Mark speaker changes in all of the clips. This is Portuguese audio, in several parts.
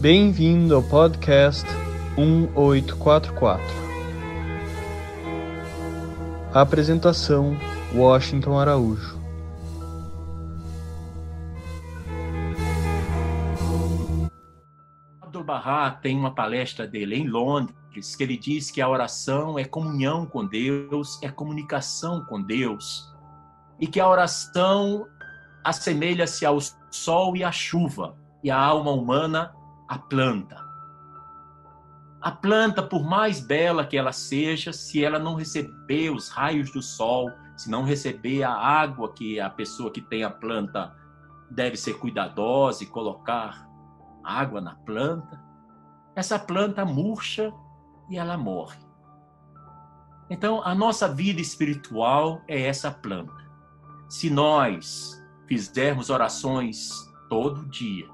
Speaker 1: Bem-vindo ao podcast 1844. Apresentação: Washington Araújo.
Speaker 2: Abdu'l-Bahá tem uma palestra dele em Londres que ele diz que a oração é comunhão com Deus, é comunicação com Deus e que a oração assemelha-se ao sol e à chuva e a alma humana à planta. A planta, por mais bela que ela seja, se ela não receber os raios do sol, se não receber a água que a pessoa que tem a planta deve ser cuidadosa e colocar água na planta, essa planta murcha e ela morre. Então, a nossa vida espiritual é essa planta. Se nós fizermos orações todo dia,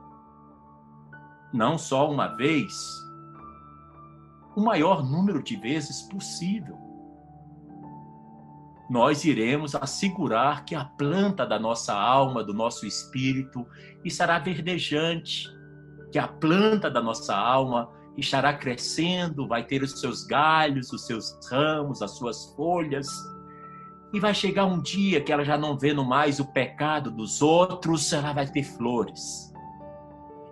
Speaker 2: não só uma vez, o maior número de vezes possível. Nós iremos assegurar que a planta da nossa alma, do nosso espírito, estará verdejante, que a planta da nossa alma estará crescendo, vai ter os seus galhos, os seus ramos, as suas folhas. E vai chegar um dia que ela já não vendo mais o pecado dos outros, ela vai ter flores.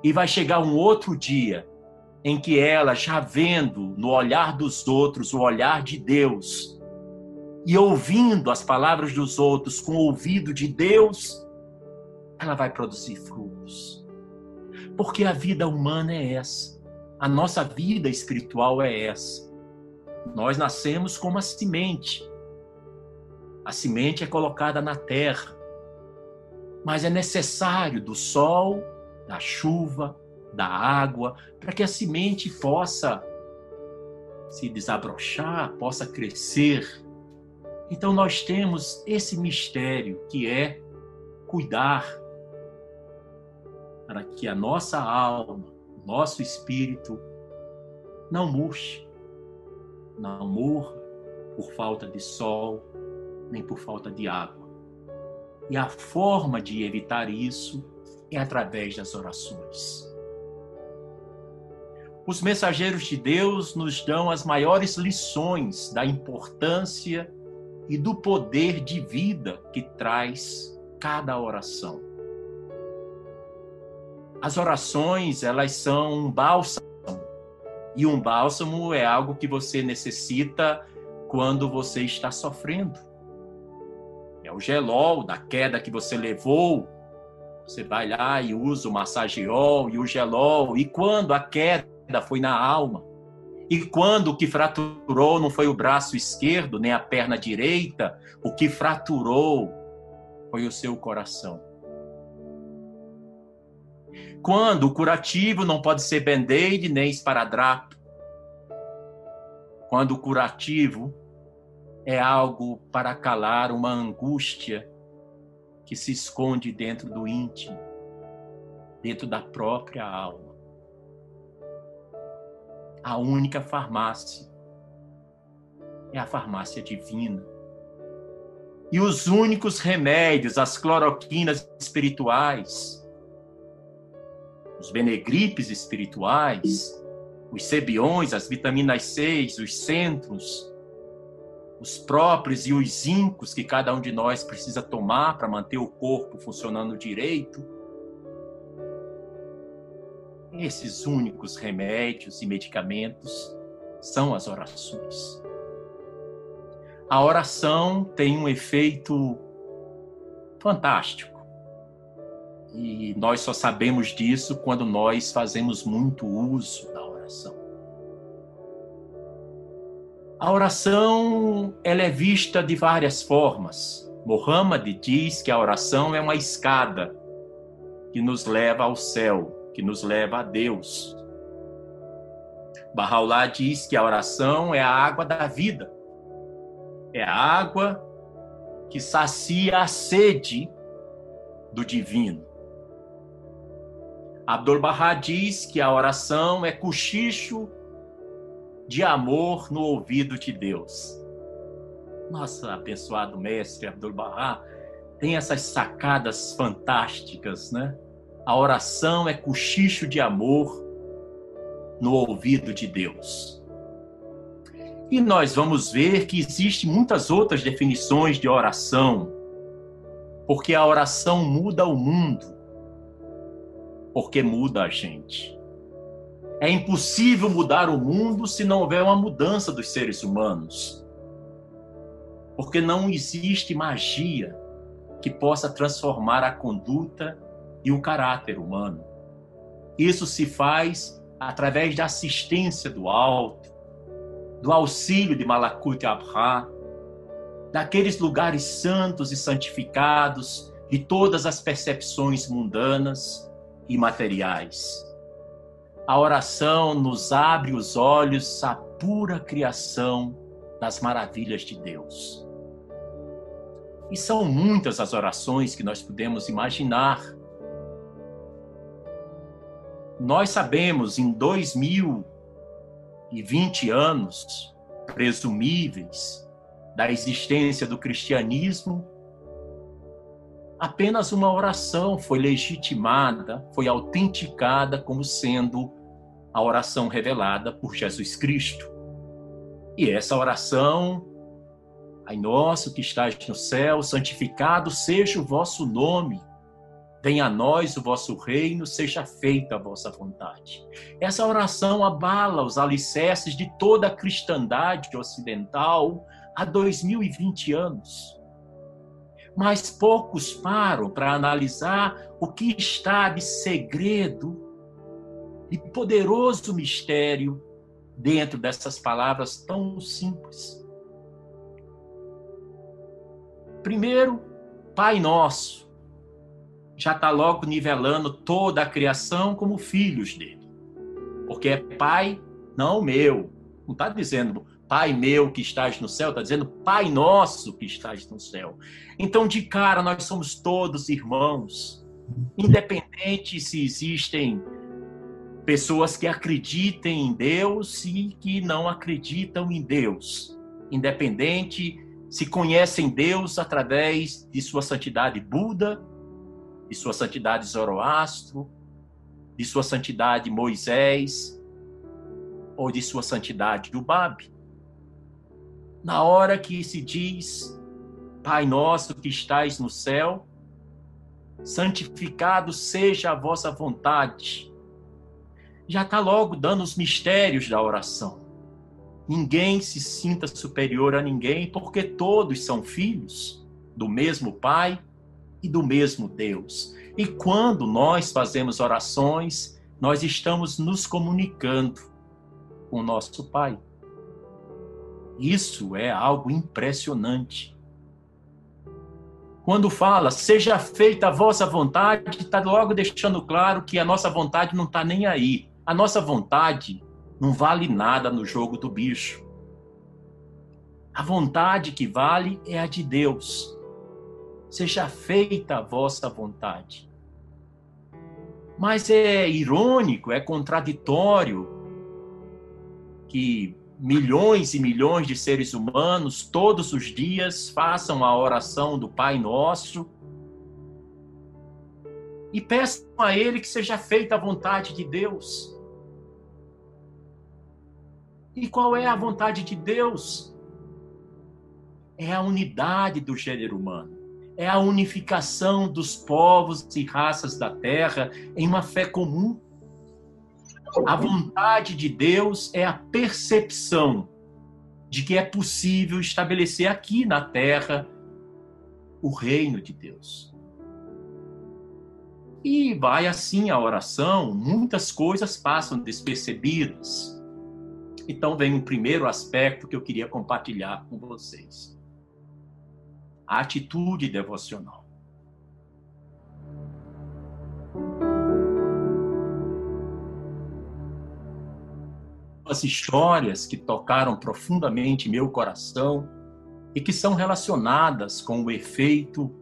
Speaker 2: E vai chegar um outro dia em que ela, já vendo no olhar dos outros o olhar de Deus, e ouvindo as palavras dos outros com o ouvido de Deus, ela vai produzir frutos. Porque a vida humana é essa. A nossa vida espiritual é essa. Nós nascemos como a semente. A semente é colocada na terra. Mas é necessário do sol, da chuva, da água, para que a semente possa se desabrochar, possa crescer. Então nós temos esse mistério que é cuidar para que a nossa alma, nosso espírito não murche, não morra por falta de sol, nem por falta de água. E a forma de evitar isso é através das orações. Os mensageiros de Deus nos dão as maiores lições da importância e do poder de vida que traz cada oração. As orações, elas são um bálsamo. E um bálsamo é algo que você necessita quando você está sofrendo. É o gelol da queda que você levou. Você vai lá e usa o massageol e o gelol. E quando a queda foi na alma. E quando o que fraturou não foi o braço esquerdo, nem a perna direita, o que fraturou foi o seu coração. Quando o curativo não pode ser band-aid nem esparadrapo. Quando o curativo é algo para calar uma angústia que se esconde dentro do íntimo, dentro da própria alma a única farmácia. É a farmácia divina. E os únicos remédios, as cloroquinas espirituais, os benegripes espirituais, os cebiões, as vitaminas C, os centros, os próprios e os zincos que cada um de nós precisa tomar para manter o corpo funcionando direito, esses únicos remédios e medicamentos são as orações. A oração tem um efeito fantástico. E nós só sabemos disso quando nós fazemos muito uso da oração. A oração ela é vista de várias formas. Muhammad diz que a oração é uma escada que nos leva ao céu que nos leva a Deus. Bahá'u'lláh diz que a oração é a água da vida. É a água que sacia a sede do divino. Abdul-Bahá diz que a oração é cochicho de amor no ouvido de Deus. Nossa, abençoado mestre Abdul-Bahá tem essas sacadas fantásticas, né? A oração é cochicho de amor no ouvido de Deus. E nós vamos ver que existem muitas outras definições de oração, porque a oração muda o mundo, porque muda a gente. É impossível mudar o mundo se não houver uma mudança dos seres humanos. Porque não existe magia que possa transformar a conduta e o caráter humano. Isso se faz através da assistência do alto, do auxílio de Malakut Abra, daqueles lugares santos e santificados de todas as percepções mundanas e materiais. A oração nos abre os olhos à pura criação das maravilhas de Deus. E são muitas as orações que nós podemos imaginar. Nós sabemos em 2020 anos presumíveis da existência do cristianismo, apenas uma oração foi legitimada, foi autenticada como sendo a oração revelada por Jesus Cristo. E essa oração, Pai nosso que estás no céu, santificado seja o vosso nome. Venha a nós o vosso reino, seja feita a vossa vontade. Essa oração abala os alicerces de toda a cristandade ocidental há 2020 anos mas poucos param para analisar o que está de segredo e poderoso mistério dentro dessas palavras tão simples. Primeiro, Pai Nosso já está logo nivelando toda a criação como filhos dele, porque é Pai, não meu. Não está dizendo Pai meu que estás no céu, está dizendo Pai nosso que estás no céu. Então, de cara, nós somos todos irmãos, independente se existem pessoas que acreditem em Deus e que não acreditam em Deus, independente se conhecem Deus através de sua santidade Buda, de sua santidade Zoroastro, de sua santidade Moisés ou de sua santidade Ubab na hora que se diz, Pai nosso que estais no céu, santificado seja a vossa vontade. Já está logo dando os mistérios da oração. Ninguém se sinta superior a ninguém, porque todos são filhos do mesmo Pai e do mesmo Deus. E quando nós fazemos orações, nós estamos nos comunicando com o nosso Pai. Isso é algo impressionante. Quando fala, seja feita a vossa vontade, está logo deixando claro que a nossa vontade não está nem aí. A nossa vontade não vale nada no jogo do bicho. A vontade que vale é a de Deus. Seja feita a vossa vontade. Mas é irônico, é contraditório que milhões e milhões de seres humanos todos os dias façam a oração do Pai Nosso e peçam a Ele que seja feita a vontade de Deus. E qual é a vontade de Deus? É a unidade do gênero humano. É a unificação dos povos e raças da terra em uma fé comum a vontade de Deus é a percepção de que é possível estabelecer aqui na terra o reino de Deus. E vai assim a oração, muitas coisas passam despercebidas. Então vem um primeiro aspecto que eu queria compartilhar com vocês. A atitude devocional. as histórias que tocaram profundamente meu coração e que são relacionadas com o efeito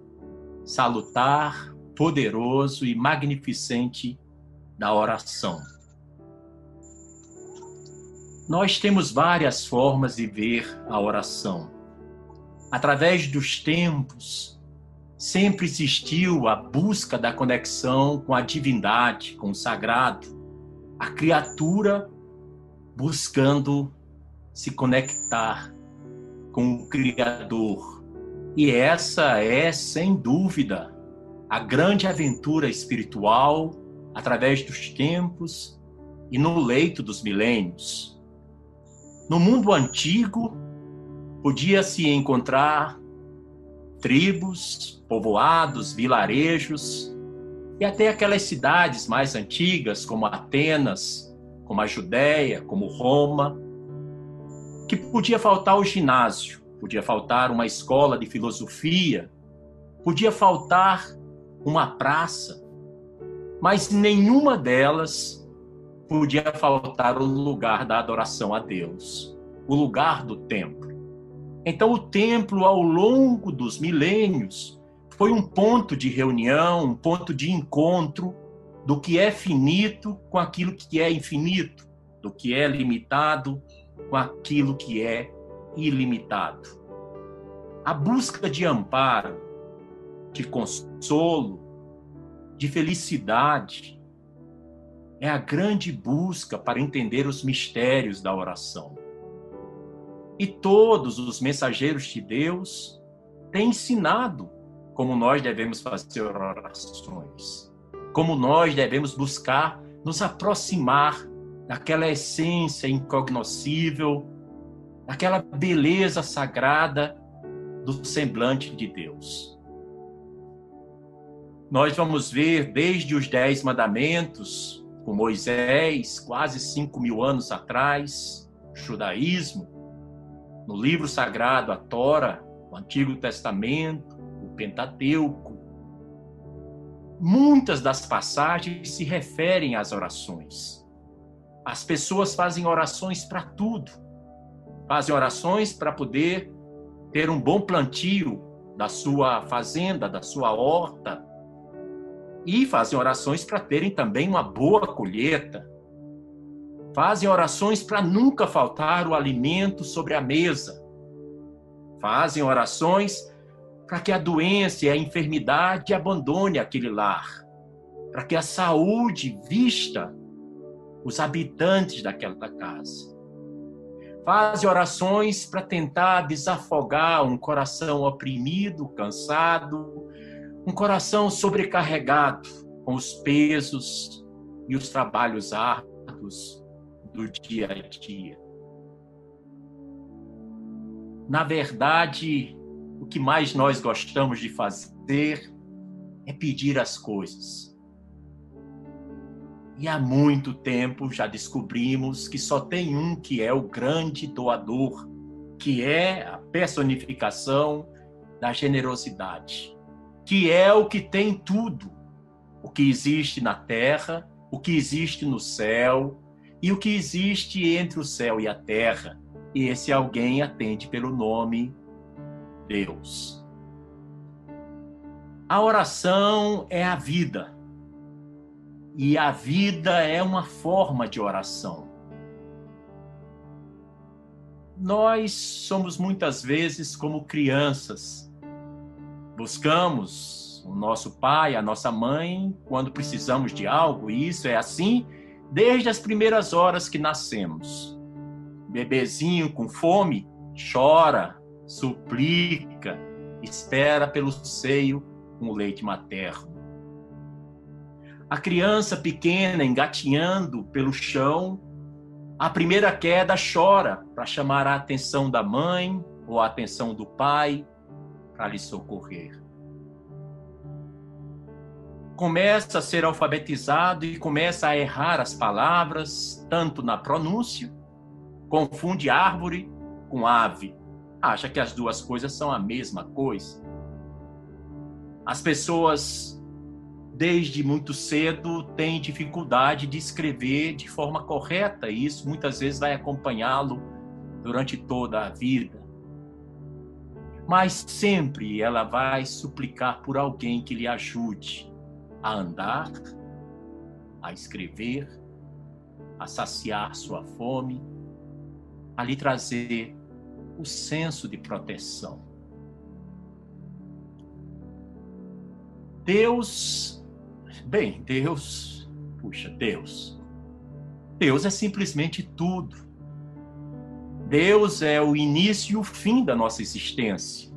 Speaker 2: salutar, poderoso e magnificente da oração. Nós temos várias formas de ver a oração. Através dos tempos, sempre existiu a busca da conexão com a divindade, com o sagrado. A criatura buscando se conectar com o Criador. E essa é, sem dúvida, a grande aventura espiritual através dos tempos e no leito dos milênios. No mundo antigo, podia-se encontrar tribos, povoados, vilarejos e até aquelas cidades mais antigas, como Atenas, como a Judéia, como Roma, que podia faltar o ginásio, podia faltar uma escola de filosofia, podia faltar uma praça, mas nenhuma delas podia faltar o lugar da adoração a Deus, o lugar do templo. Então, o templo, ao longo dos milênios, foi um ponto de reunião, um ponto de encontro do que é finito com aquilo que é infinito, do que é limitado com aquilo que é ilimitado. A busca de amparo, de consolo, de felicidade, é a grande busca para entender os mistérios da oração. E todos os mensageiros de Deus têm ensinado como nós devemos fazer orações, como nós devemos buscar nos aproximar daquela essência incognoscível, daquela beleza sagrada do semblante de Deus. Nós vamos ver desde os Dez Mandamentos, com Moisés, quase cinco mil anos atrás, judaísmo, no livro sagrado, a Tora, o Antigo Testamento, o Pentateuco. Muitas das passagens se referem às orações. As pessoas fazem orações para tudo. Fazem orações para poder ter um bom plantio da sua fazenda, da sua horta. E fazem orações para terem também uma boa colheita. Fazem orações para nunca faltar o alimento sobre a mesa. Fazem orações para que a doença e a enfermidade abandone aquele lar. Para que a saúde vista os habitantes daquela casa. Faz orações para tentar desafogar um coração oprimido, cansado, um coração sobrecarregado com os pesos e os trabalhos árduos do dia a dia. Na verdade, o que mais nós gostamos de fazer é pedir as coisas e há muito tempo já descobrimos que só tem um que é o grande doador, que é a personificação da generosidade, que é o que tem tudo, o que existe na terra, o que existe no céu e o que existe entre o céu e a terra. E esse alguém atende pelo nome Deus. A oração é a vida e a vida é uma forma de oração. Nós somos muitas vezes como crianças. Buscamos o nosso pai, a nossa mãe, quando precisamos de algo, e isso é assim desde as primeiras horas que nascemos. Bebezinho com fome chora, suplica, espera pelo seio com o leite materno a criança pequena engatinhando pelo chão, a primeira queda chora para chamar a atenção da mãe ou a atenção do pai para lhe socorrer. Começa a ser alfabetizado e começa a errar as palavras, tanto na pronúncia, confunde árvore com ave, acha que as duas coisas são a mesma coisa. As pessoas desde muito cedo tem dificuldade de escrever de forma correta, e isso muitas vezes vai acompanhá-lo durante toda a vida. Mas sempre ela vai suplicar por alguém que lhe ajude a andar, a escrever, a saciar sua fome, a lhe trazer o senso de proteção. Deus Bem, Deus, puxa, Deus. Deus é simplesmente tudo. Deus é o início e o fim da nossa existência.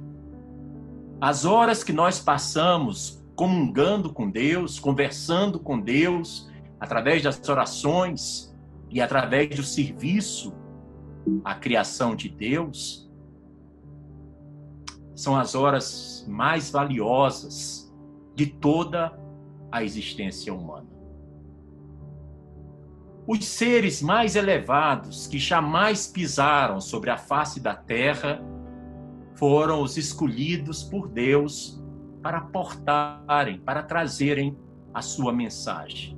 Speaker 2: As horas que nós passamos comungando com Deus, conversando com Deus, através das orações e através do serviço à criação de Deus, são as horas mais valiosas de toda a existência humana. Os seres mais elevados que jamais pisaram sobre a face da terra foram os escolhidos por Deus para portarem, para trazerem a sua mensagem.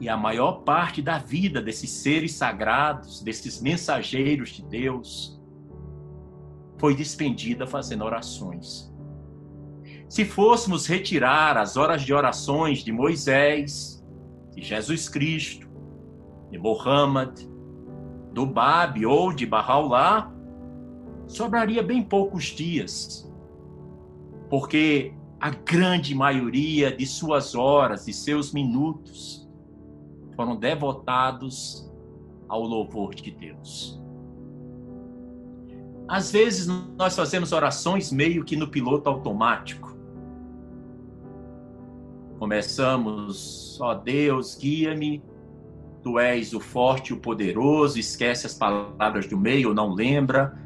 Speaker 2: E a maior parte da vida desses seres sagrados, desses mensageiros de Deus, foi despendida fazendo orações. Se fôssemos retirar as horas de orações de Moisés, de Jesus Cristo, de Muhammad, do Bab ou de Bahá'u'lláh, sobraria bem poucos dias, porque a grande maioria de suas horas e seus minutos foram devotados ao louvor de Deus. Às vezes nós fazemos orações meio que no piloto automático. Começamos, ó Deus, guia-me, tu és o forte o poderoso, esquece as palavras do meio, não lembra,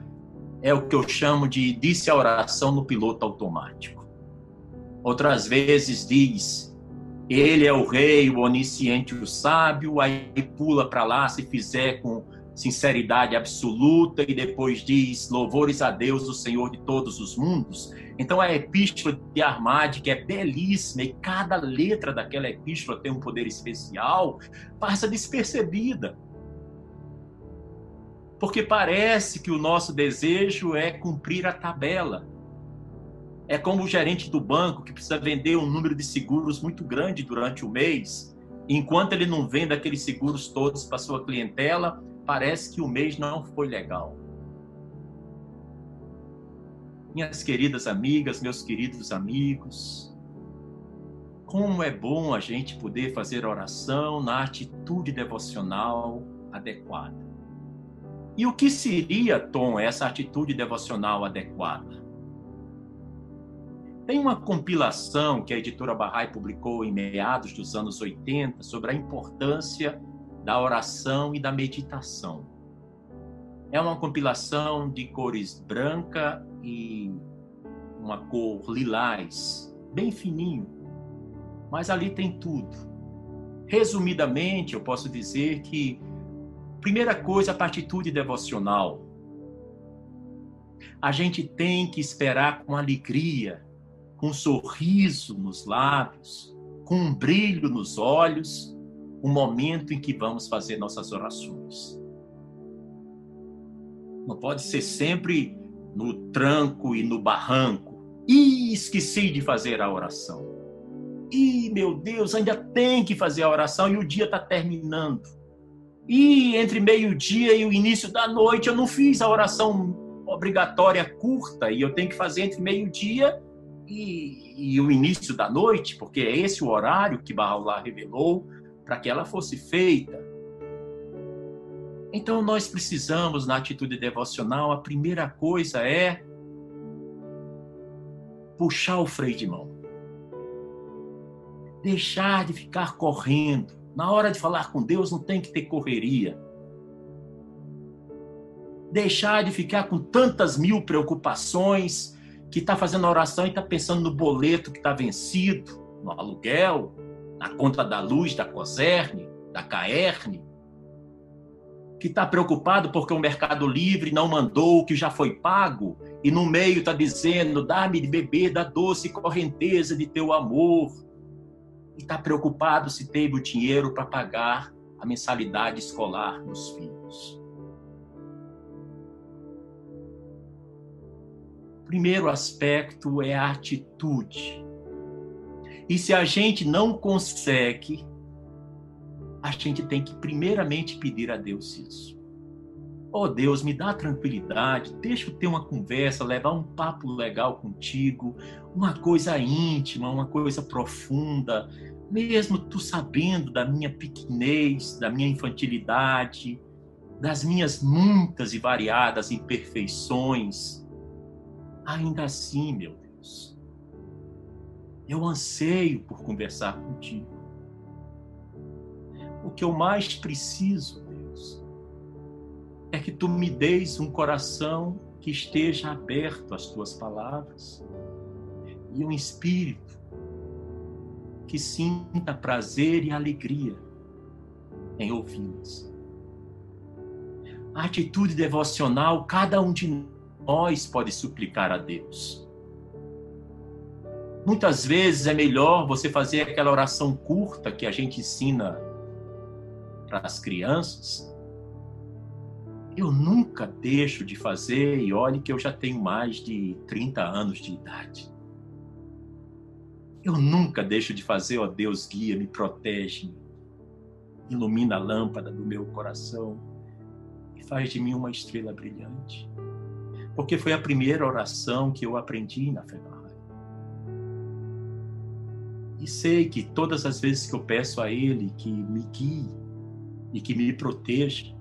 Speaker 2: é o que eu chamo de disse a oração no piloto automático. Outras vezes diz, ele é o rei, o onisciente, o sábio, aí pula para lá se fizer com sinceridade absoluta e depois diz louvores a Deus, o Senhor de todos os mundos. Então a epístola de Armade, que é belíssima e cada letra daquela epístola tem um poder especial, passa despercebida porque parece que o nosso desejo é cumprir a tabela. É como o gerente do banco que precisa vender um número de seguros muito grande durante o mês. Enquanto ele não vende aqueles seguros todos para sua clientela, parece que o mês não foi legal. Minhas queridas amigas, meus queridos amigos, como é bom a gente poder fazer oração na atitude devocional adequada. E o que seria, Tom, essa atitude devocional adequada? Tem uma compilação que a editora Bahá'í publicou em meados dos anos 80 sobre a importância da oração e da meditação. É uma compilação de cores branca e uma cor lilás, bem fininho, mas ali tem tudo. Resumidamente, eu posso dizer que Primeira coisa, a atitude devocional. A gente tem que esperar com alegria, com um sorriso nos lábios, com um brilho nos olhos, o momento em que vamos fazer nossas orações. Não pode ser sempre no tranco e no barranco. E esqueci de fazer a oração. E meu Deus, ainda tem que fazer a oração e o dia está terminando. E entre meio-dia e o início da noite eu não fiz a oração obrigatória curta e eu tenho que fazer entre meio-dia e, e, o início da noite, porque é esse o horário que Bahá'u'lláh revelou para que ela fosse feita. Então nós precisamos na atitude devocional, a primeira coisa é puxar o freio de mão. Deixar de ficar correndo na hora de falar com Deus não tem que ter correria. Deixar de ficar com tantas mil preocupações, que está fazendo oração e está pensando no boleto que está vencido, no aluguel, na conta da luz, da COSERN, da CAERN, que está preocupado porque o Mercado Livre não mandou o que já foi pago e no meio está dizendo: dá-me de beber da doce correnteza de teu amor e está preocupado se teve o dinheiro para pagar a mensalidade escolar dos filhos. Primeiro aspecto é a atitude. E se a gente não consegue, a gente tem que primeiramente pedir a Deus isso. Oh Deus, me dá tranquilidade, deixa eu ter uma conversa, levar um papo legal contigo, uma coisa íntima, uma coisa profunda, mesmo tu sabendo da minha pequenez, da minha infantilidade, das minhas muitas e variadas imperfeições, ainda assim, meu Deus, eu anseio por conversar contigo. O que eu mais preciso, Deus, é que tu me deis um coração que esteja aberto às tuas palavras e um espírito que sinta prazer e alegria em ouvi-las a atitude devocional, cada um de nós pode suplicar a Deus. Muitas vezes é melhor você fazer aquela oração curta que a gente ensina para as crianças. Eu nunca deixo de fazer, e olhe que eu já tenho mais de 30 anos de idade. Eu nunca deixo de fazer, ó Deus, guia, me protege, ilumina a lâmpada do meu coração faz de mim uma estrela brilhante. Porque foi a primeira oração que eu aprendi na Ferrari. E sei que todas as vezes que eu peço a Ele que me guie e que me proteja,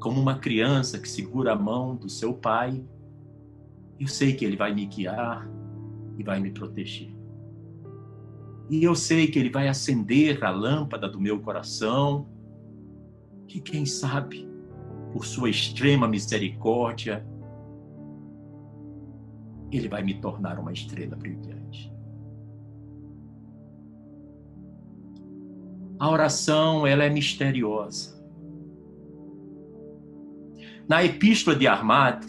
Speaker 2: como uma criança que segura a mão do seu pai, eu sei que Ele vai me guiar e vai me proteger. E eu sei que Ele vai acender a lâmpada do meu coração, que quem sabe por sua extrema misericórdia, ele vai me tornar uma estrela brilhante. A oração, ela é misteriosa. Na epístola de Armad,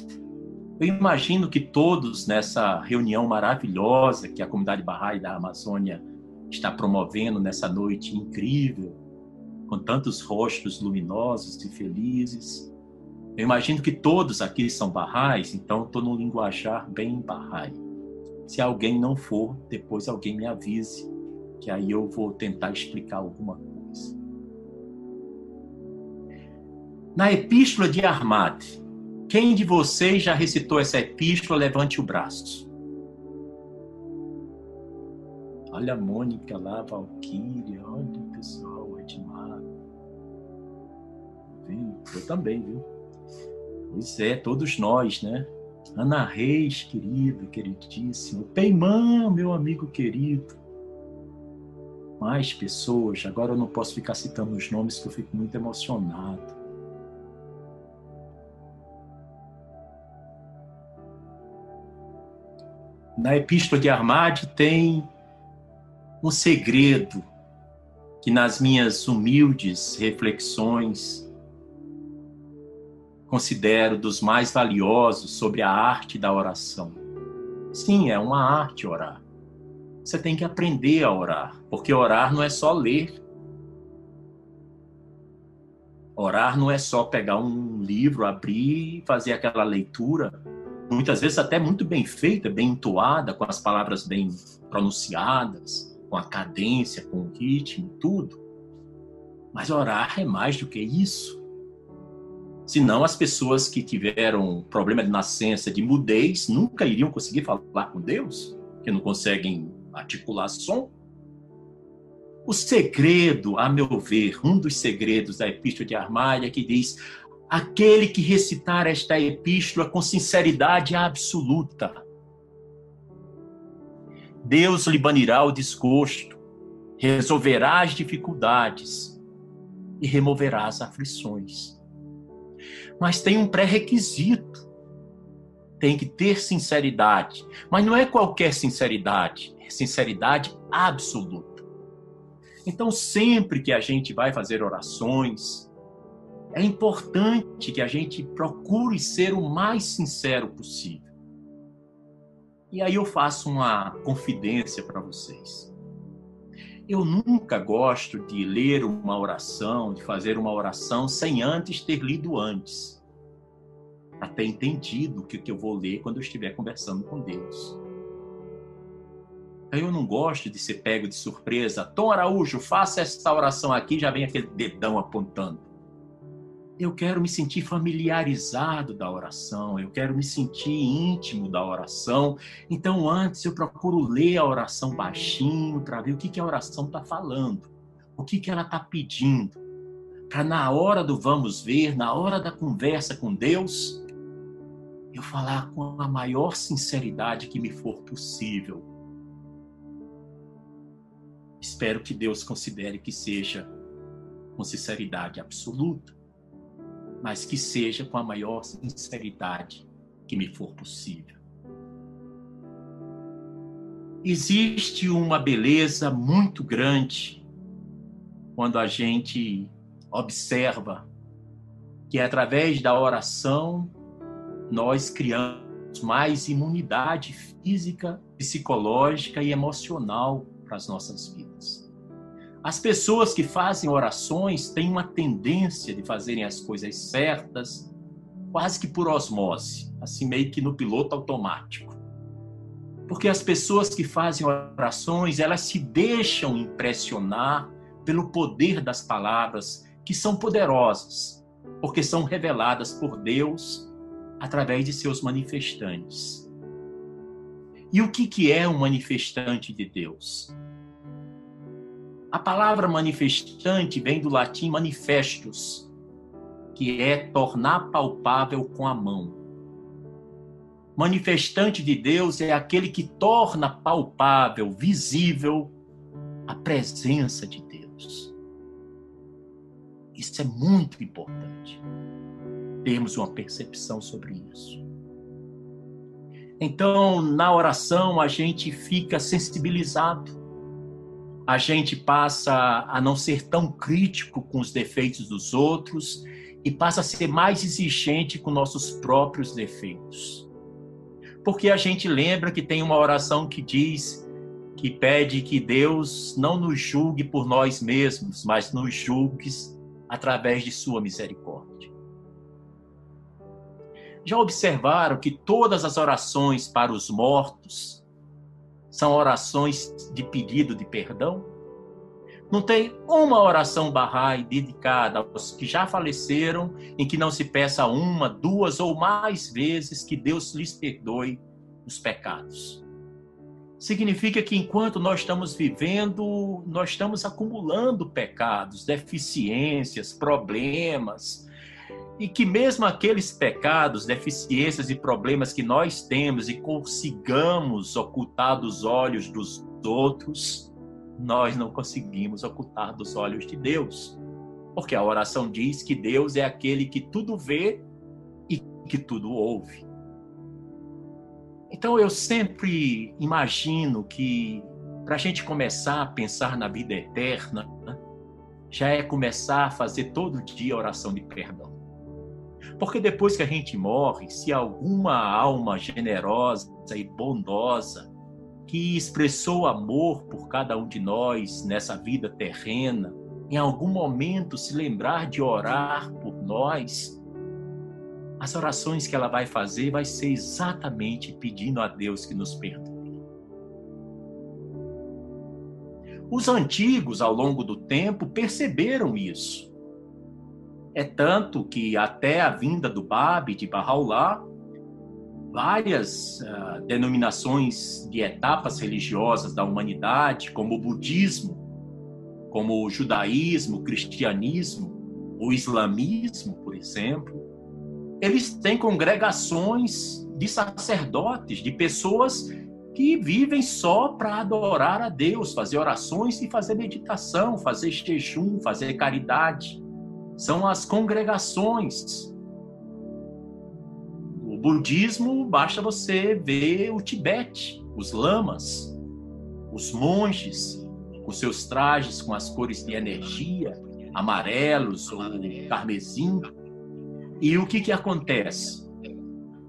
Speaker 2: eu imagino que todos nessa reunião maravilhosa que a comunidade Bahá'í da Amazônia está promovendo nessa noite incrível, com tantos rostos luminosos e felizes, eu imagino que todos aqui são barrais, então estou num linguajar bem barrai. Se alguém não for, depois alguém me avise, que aí eu vou tentar explicar alguma coisa. Na epístola de Armad, quem de vocês já recitou essa epístola, levante o braço. Olha a Mônica lá, a Valquíria, olha o pessoal, Edmar. Eu também, viu? Pois é, todos nós, né? Ana Reis, querido, queridíssimo. Peimã, meu amigo querido. Mais pessoas. Agora eu não posso ficar citando os nomes que eu fico muito emocionado. Na Epístola de Armade tem um segredo que nas minhas humildes reflexões considero dos mais valiosos sobre a arte da oração. Sim, é uma arte orar. Você tem que aprender a orar, porque orar não é só ler. Orar não é só pegar um livro, abrir e fazer aquela leitura, muitas vezes até muito bem feita, bem entoada, com as palavras bem pronunciadas, com a cadência, com o ritmo, tudo. Mas orar é mais do que isso. Senão, as pessoas que tiveram problema de nascença, de mudez, nunca iriam conseguir falar com Deus, que não conseguem articular som. O segredo, a meu ver, um dos segredos da Epístola de Armália, que diz: aquele que recitar esta epístola com sinceridade absoluta, Deus lhe banirá o desgosto, resolverá as dificuldades e removerá as aflições mas tem um pré-requisito. Tem que ter sinceridade. Mas não é qualquer sinceridade, sinceridade absoluta. Então, sempre que a gente vai fazer orações, é importante que a gente procure ser o mais sincero possível. E aí eu faço uma confidência para vocês. Eu nunca gosto de ler uma oração, de fazer uma oração sem antes ter lido antes. Ter entendido o que eu vou ler quando eu estiver conversando com Deus. Eu não gosto de ser pego de surpresa. Tom Araújo, faça essa oração aqui, já vem aquele dedão apontando. eu quero me sentir familiarizado da oração, eu quero me sentir íntimo da oração. Então, antes eu procuro ler a oração baixinho para ver o que, que a oração está falando, o que, que ela está pedindo. Para na hora do vamos ver, na hora da conversa com Deus, eu falar com a maior sinceridade que me for possível. Espero que Deus considere que seja com sinceridade absoluta mas que seja com a maior sinceridade que me for possível. Existe uma beleza muito grande quando a gente observa que através da oração nós criamos mais imunidade física, psicológica e emocional para as nossas vidas. As pessoas que fazem orações têm uma tendência de fazerem as coisas certas, quase que por osmose, assim meio que no piloto automático. Porque as pessoas que fazem orações, elas se deixam impressionar pelo poder das palavras, que são poderosas, porque são reveladas por Deus através de seus manifestantes. E o que, que é um manifestante de Deus? A palavra manifestante vem do latim manifestus, que é tornar palpável com a mão. Manifestante de Deus é aquele que torna palpável, visível a presença de Deus. Isso é muito importante. Termos uma percepção sobre isso. Então, na oração, a gente fica sensibilizado a gente passa a não ser tão crítico com os defeitos dos outros e passa a ser mais exigente com nossos próprios defeitos. Porque a gente lembra que tem uma oração que diz que pede que Deus não nos julgue por nós mesmos, mas nos julgue através de sua misericórdia. Já observaram que todas as orações para os mortos são orações de pedido de perdão. Não tem uma oração Bahá'í dedicada aos que já faleceram em que não se peça uma, duas ou mais vezes que Deus lhes perdoe os pecados. Significa que enquanto nós estamos vivendo, nós estamos acumulando pecados, deficiências, problemas, e que mesmo aqueles pecados, deficiências e problemas que nós temos e consigamos ocultar dos olhos dos outros, nós não conseguimos ocultar dos olhos de Deus. Porque a oração diz que Deus é aquele que tudo vê e que tudo ouve. Então eu sempre imagino que para a gente começar a pensar na vida eterna, já é começar a fazer todo dia oração de perdão. Porque depois que a gente morre, se alguma alma generosa e bondosa que expressou amor por cada um de nós nessa vida terrena, em algum momento se lembrar de orar por nós, as orações que ela vai fazer vai ser exatamente pedindo a Deus que nos perdoe. Os antigos, ao longo do tempo, perceberam isso é tanto que até a vinda do Bab de Bahá'u'lláh, várias uh, denominações de etapas religiosas da humanidade, como o budismo, como o judaísmo, o cristianismo, o islamismo, por exemplo, eles têm congregações de sacerdotes, de pessoas que vivem só para adorar a Deus, fazer orações e fazer meditação, fazer jejum, fazer caridade são as congregações. O budismo, basta você ver o Tibete, os lamas, os monges, com seus trajes com as cores de energia, amarelos ou carmesim. E o que, que acontece?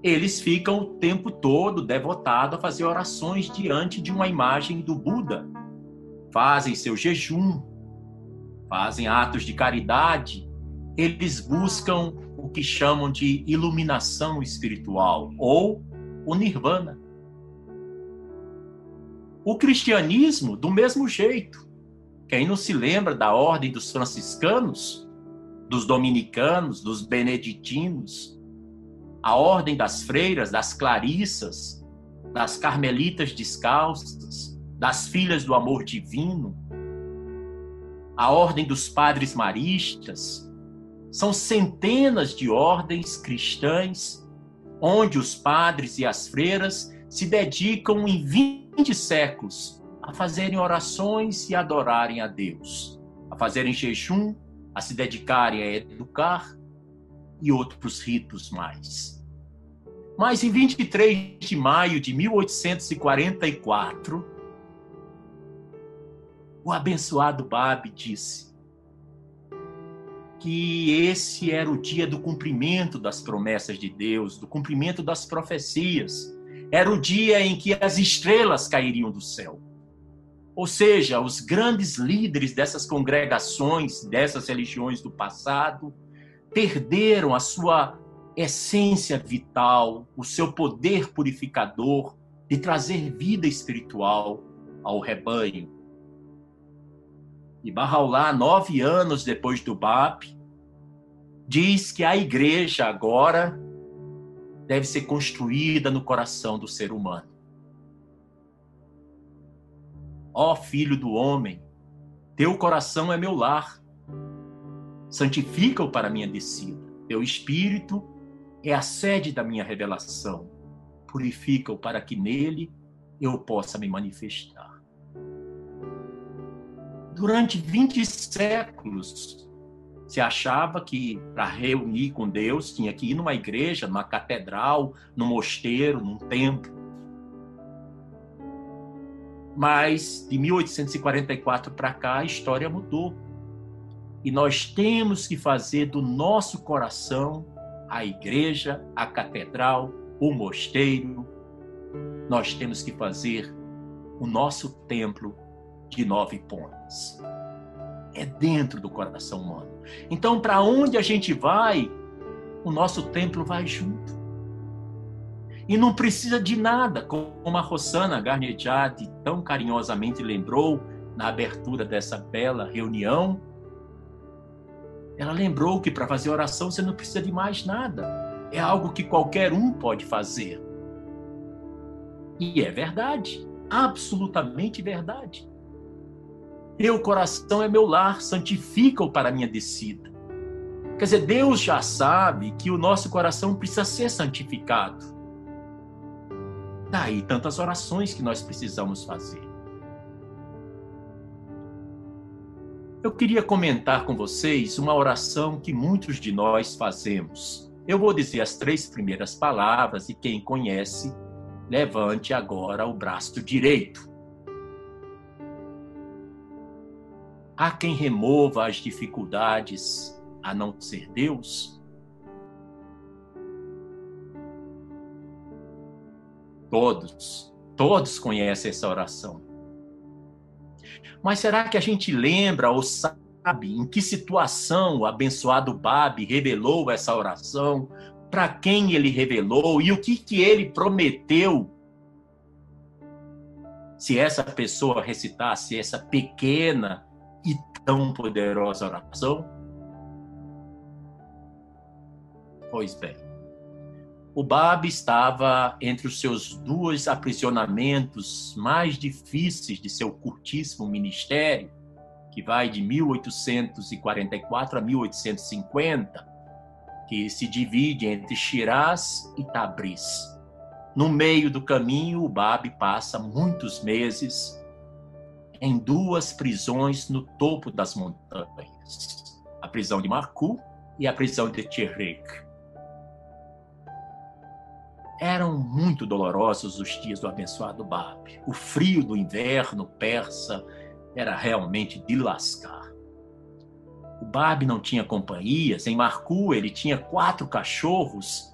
Speaker 2: Eles ficam o tempo todo devotados a fazer orações diante de uma imagem do Buda. Fazem seu jejum, fazem atos de caridade, eles buscam o que chamam de iluminação espiritual ou o nirvana. O cristianismo, do mesmo jeito. Quem não se lembra da ordem dos franciscanos, dos dominicanos, dos beneditinos, a ordem das freiras, das clarissas, das carmelitas descalças, das filhas do amor divino, a ordem dos padres maristas, são centenas de ordens cristãs onde os padres e as freiras se dedicam em 20 séculos a fazerem orações e adorarem a Deus, a fazerem jejum, a se dedicarem a educar e outros ritos mais. Mas em 23 de maio de 1844, o abençoado Babi disse: que esse era o dia do cumprimento das promessas de Deus, do cumprimento das profecias. Era o dia em que as estrelas cairiam do céu. Ou seja, os grandes líderes dessas congregações, dessas religiões do passado, perderam a sua essência vital, o seu poder purificador de trazer vida espiritual ao rebanho. E Barraulá, nove anos depois do BAP, diz que a igreja agora deve ser construída no coração do ser humano. Ó filho do homem, teu coração é meu lar. Santifica-o para minha descida. Teu espírito é a sede da minha revelação. Purifica-o para que nele eu possa me manifestar durante 20 séculos se achava que para reunir com Deus tinha que ir numa igreja, numa catedral, num mosteiro, num templo. Mas de 1844 para cá a história mudou. E nós temos que fazer do nosso coração a igreja, a catedral, o mosteiro. Nós temos que fazer o nosso templo de nove É dentro do coração humano. Então, para onde a gente vai, o nosso templo vai junto. E não precisa de nada, como a Rosana Garnetiati tão carinhosamente lembrou na abertura dessa bela reunião. Ela lembrou que para fazer oração você não precisa de mais nada. É algo que qualquer um pode fazer. E é verdade, absolutamente verdade. Teu coração é meu lar, santifica-o para a minha descida. Quer dizer, Deus já sabe que o nosso coração precisa ser santificado. Daí tantas orações que nós precisamos fazer. Eu queria comentar com vocês uma oração que muitos de nós fazemos. Eu vou dizer as três primeiras palavras e quem conhece, levante agora o braço direito. Há quem remova as dificuldades a não ser Deus? Todos, todos conhecem essa oração. Mas será que a gente lembra ou sabe em que situação o abençoado Babi revelou essa oração? Para quem ele revelou e o que, que ele prometeu? Se essa pessoa recitasse essa pequena e tão poderosa oração? Pois bem, o Bab estava entre os seus dois aprisionamentos mais difíceis de seu curtíssimo ministério, que vai de 1844 a 1850, que se divide entre Shiraz e Tabriz. No meio do caminho, o Bab passa muitos meses em duas prisões no topo das montanhas: a prisão de Marcou e a prisão de Tirek. Eram muito dolorosos os dias do abençoado Bab. O frio do inverno persa era realmente de lascar. O Bab não tinha companhias. Em Marcou ele tinha quatro cachorros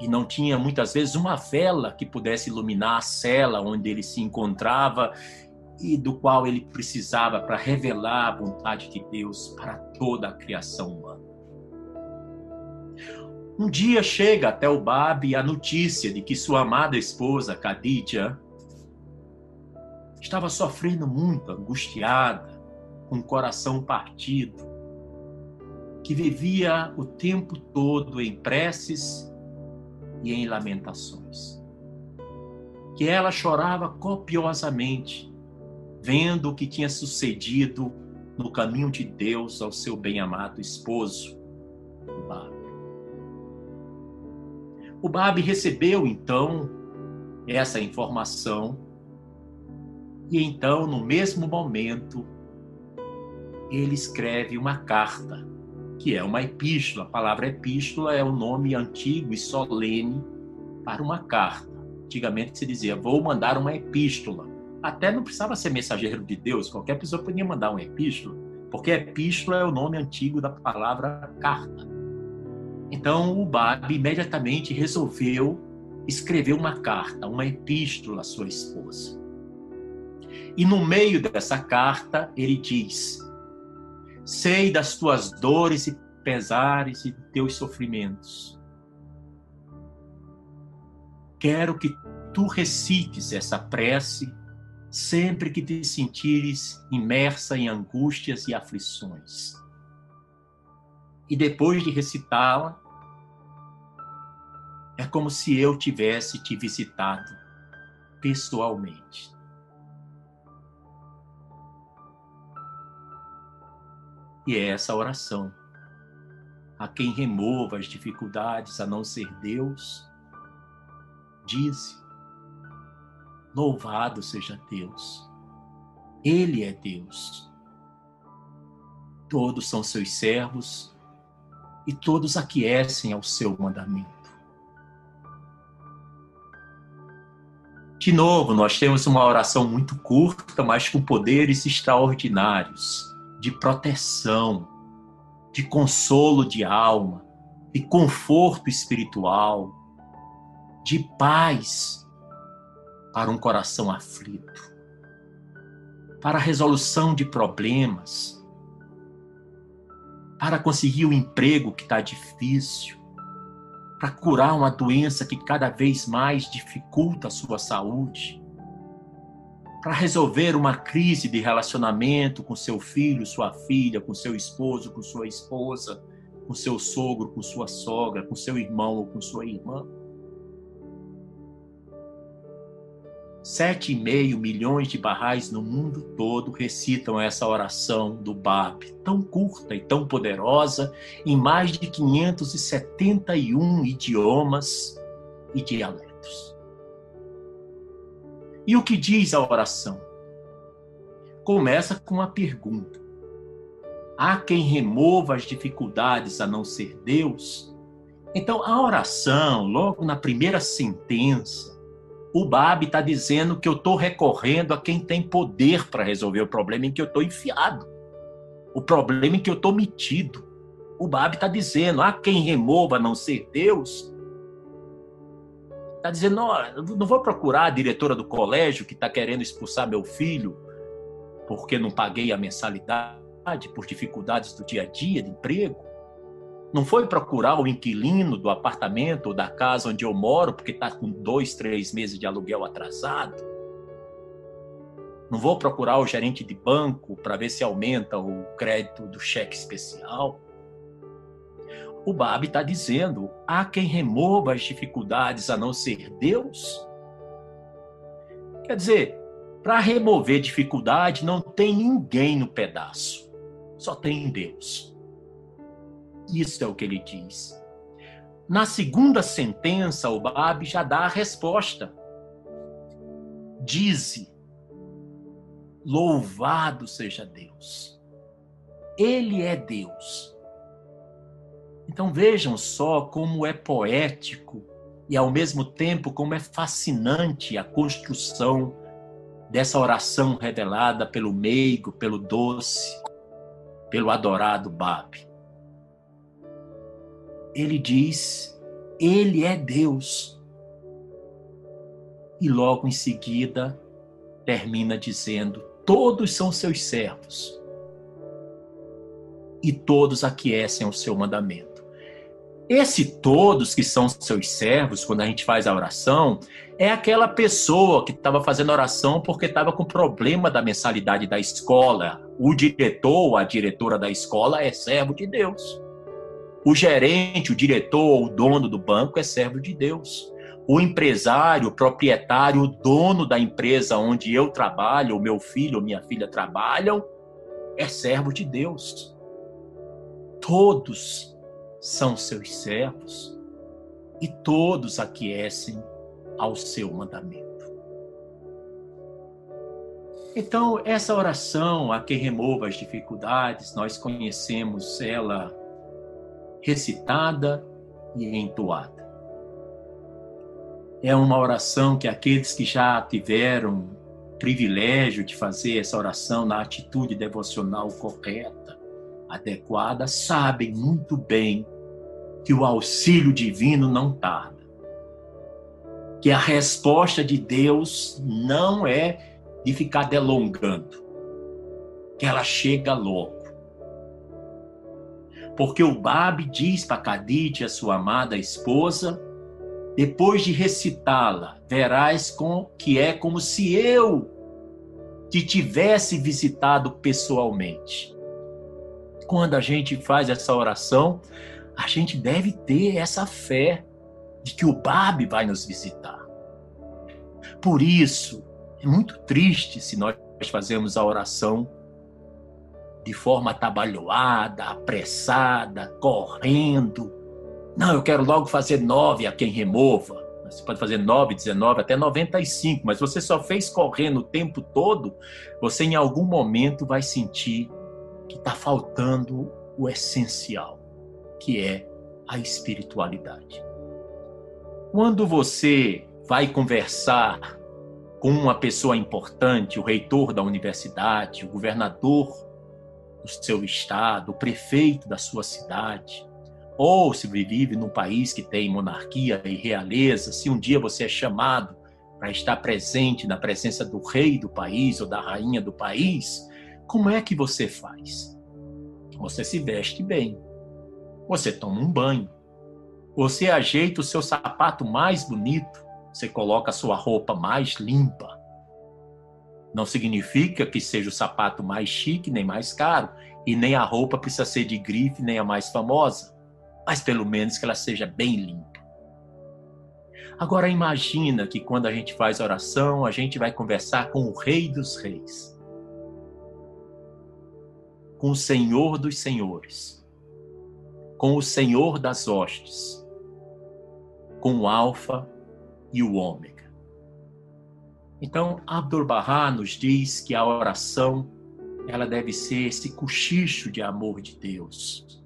Speaker 2: e não tinha muitas vezes uma vela que pudesse iluminar a cela onde ele se encontrava e do qual ele precisava para revelar a vontade de Deus para toda a criação humana. Um dia chega até o Babi a notícia de que sua amada esposa, Khadija, estava sofrendo muito, angustiada, com o coração partido. que vivia o tempo todo em preces e em lamentações. Que ela chorava copiosamente, vendo o que tinha sucedido no caminho de Deus ao seu bem-amado esposo, o Babi. O Babi recebeu então essa informação e então, no mesmo momento, ele escreve uma carta, que é uma epístola. A palavra epístola é o nome antigo e solene para uma carta. Antigamente se dizia, vou mandar uma epístola. Até não precisava ser mensageiro de Deus, qualquer pessoa podia mandar uma epístola, porque epístola é o nome antigo da palavra carta. Então o Babi imediatamente resolveu escrever uma carta, uma epístola à sua esposa. E no meio dessa carta, ele diz: Sei das tuas dores e pesares e teus sofrimentos. Quero que tu recites essa prece sempre que te sentires imersa em angústias e aflições. E depois de recitá-la, é como se eu tivesse te visitado pessoalmente. E é essa oração. A quem remova as dificuldades a não ser Deus, diz: Louvado seja Deus. Ele é Deus. Todos são seus servos e todos aquecem ao seu mandamento. De novo, nós temos uma oração muito curta, mas com poderes extraordinários de proteção, de consolo de alma, de conforto espiritual, de paz para um coração aflito, para a resolução de problemas, para conseguir o um emprego que está difícil, para curar uma doença que cada vez mais dificulta a sua saúde para resolver uma crise de relacionamento com seu filho, sua filha, com seu esposo, com sua esposa, com seu sogro, com sua sogra, com seu irmão ou com sua irmã. Sete e meio milhões de barrais no mundo todo recitam essa oração do Bab, tão curta e tão poderosa, em mais de 571 idiomas e dialetos. E o que diz a oração? Começa com uma pergunta. Há quem remova as dificuldades a não ser Deus? Então, a oração, logo na primeira sentença, o Bab está dizendo que eu estou recorrendo a quem tem poder para resolver o problema em que eu estou enfiado, o problema em que eu estou metido. O Bab está dizendo: há quem remova a não ser Deus? Está dizendo, não, não vou procurar a diretora do colégio que está querendo expulsar meu filho porque não paguei a mensalidade por dificuldades do dia a dia de emprego. Não foi procurar o inquilino do apartamento ou da casa onde eu moro porque está com dois, três meses de aluguel atrasado. Não vou procurar o gerente de banco para ver se aumenta o crédito do cheque especial o Babi está dizendo: há quem remova as dificuldades a não ser Deus? Quer dizer, para remover dificuldade não tem ninguém no pedaço, só tem Deus. Isso é o que ele diz. Na segunda sentença, o Babi já dá a resposta. Dize: Louvado seja Deus. Ele é Deus. Então vejam só como é poético e ao mesmo tempo como é fascinante a construção dessa oração revelada pelo meigo, pelo doce, pelo adorado Bab. Ele diz: Ele é Deus. E logo em seguida termina dizendo: Todos são seus servos. E todos aquecem o seu mandamento. Esse todos que são seus servos, quando a gente faz a oração, é aquela pessoa que estava fazendo oração porque estava com problema da mensalidade da escola. O diretor ou a diretora da escola é servo de Deus. O gerente, o diretor, o dono do banco é servo de Deus. O empresário, o proprietário, o dono da empresa onde eu trabalho, o meu filho ou minha filha trabalham, é servo de Deus. Todos são seus servos e todos aquecem ao seu mandamento. Então, essa oração, a quem remova as dificuldades, nós conhecemos ela recitada e entoada. É uma oração que aqueles que já tiveram privilégio de fazer essa oração na atitude devocional correta, adequada, sabem muito bem que o auxílio divino não tarda. Que a resposta de Deus não é de ficar delongando, que ela chega logo. Porque o Babi diz para Cadite, a sua amada esposa, depois de recitá-la, verás com, que é como se eu te tivesse visitado pessoalmente. Quando a gente faz essa oração, a gente deve ter essa fé de que o Babi vai nos visitar. Por isso, é muito triste se nós fazemos a oração de forma atabalhoada, apressada, correndo. Não, eu quero logo fazer nove a quem remova. Você pode fazer 9, 19, até 95, mas você só fez correndo o tempo todo, você em algum momento vai sentir que está faltando o essencial que é a espiritualidade. Quando você vai conversar com uma pessoa importante, o reitor da universidade, o governador do seu estado, o prefeito da sua cidade, ou se vive num país que tem monarquia e realeza, se um dia você é chamado para estar presente na presença do rei do país ou da rainha do país, como é que você faz? Você se veste bem, você toma um banho. Você ajeita o seu sapato mais bonito. Você coloca a sua roupa mais limpa. Não significa que seja o sapato mais chique nem mais caro. E nem a roupa precisa ser de grife nem a mais famosa. Mas pelo menos que ela seja bem limpa. Agora imagina que quando a gente faz oração, a gente vai conversar com o Rei dos Reis. Com o Senhor dos Senhores com o Senhor das hostes, com o Alfa e o Ômega. Então, Abdu'l-Bahá nos diz que a oração ela deve ser esse cochicho de amor de Deus,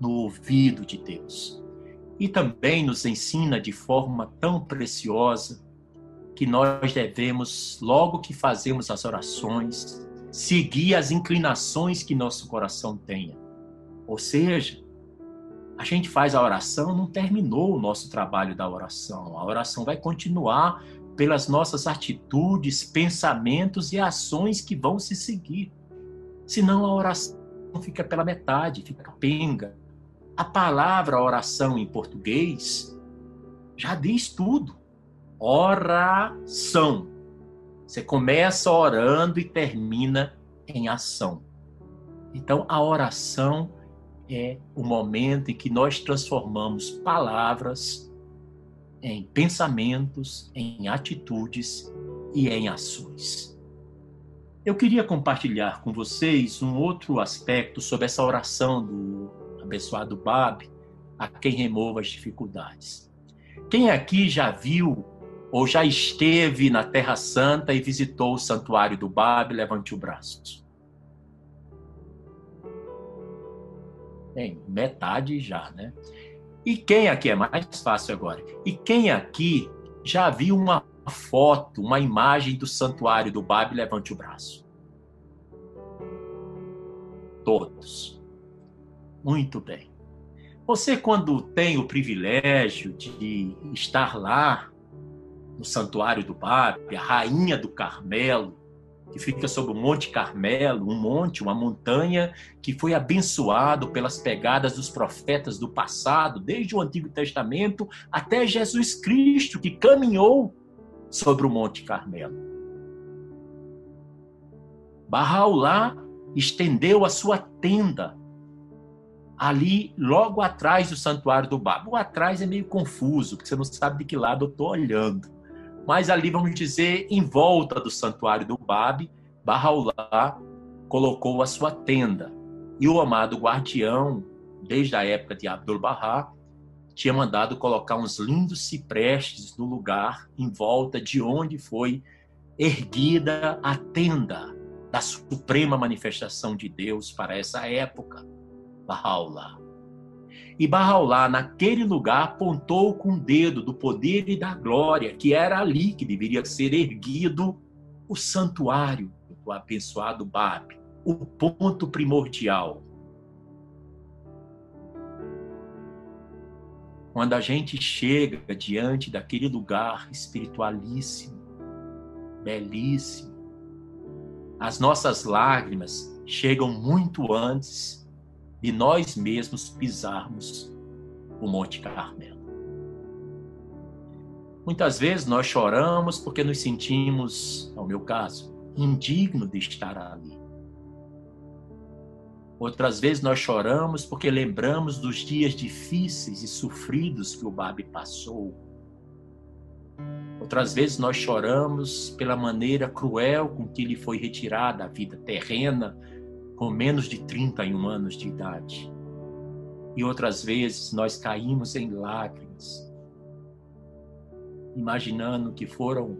Speaker 2: no ouvido de Deus. E também nos ensina de forma tão preciosa que nós devemos, logo que fazemos as orações, seguir as inclinações que nosso coração tenha. Ou seja, a gente faz a oração, não terminou o nosso trabalho da oração. A oração vai continuar pelas nossas atitudes, pensamentos e ações que vão se seguir. Senão a oração fica pela metade, fica penga. A palavra oração em português já diz tudo. Oração. Você começa orando e termina em ação. Então a oração é o momento em que nós transformamos palavras em pensamentos, em atitudes e em ações. Eu queria compartilhar com vocês um outro aspecto sobre essa oração do abençoado Bab, a quem remova as dificuldades. Quem aqui já viu ou já esteve na Terra Santa e visitou o santuário do Bab, levante o braço. Bem, metade já, né? E quem aqui é mais fácil agora? E quem aqui já viu uma foto, uma imagem do santuário do Babi? Levante o braço. Todos. Muito bem. Você, quando tem o privilégio de estar lá no santuário do Babi, a rainha do Carmelo, que fica sobre o Monte Carmelo, um monte, uma montanha que foi abençoado pelas pegadas dos profetas do passado, desde o Antigo Testamento até Jesus Cristo, que caminhou sobre o Monte Carmelo. Barraulá estendeu a sua tenda ali logo atrás do santuário do Babi. O atrás é meio confuso, porque você não sabe de que lado eu estou olhando. Mas ali, vamos dizer, em volta do santuário do Babi, Bahá'u'lláh colocou a sua tenda. E o amado guardião, desde a época de Abdu'l-Bahá, tinha mandado colocar uns lindos ciprestes no lugar em volta de onde foi erguida a tenda da suprema manifestação de Deus para essa época, Bahá'u'lláh. E Bahá'u'lláh, naquele lugar, apontou com o dedo do poder e da glória, que era ali que deveria ser erguido o santuário do abençoado Bab, o ponto primordial. Quando a gente chega diante daquele lugar espiritualíssimo, belíssimo, as nossas lágrimas chegam muito antes de nós mesmos pisarmos o Monte Carmelo. Muitas vezes nós choramos porque nos sentimos, no meu caso, indigno de estar ali. Outras vezes nós choramos porque lembramos dos dias difíceis e sofridos que o Babi passou. Outras vezes nós choramos pela maneira cruel com que lhe foi retirada a vida terrena com menos de 31 anos de idade. E outras vezes nós caímos em lágrimas, imaginando que foram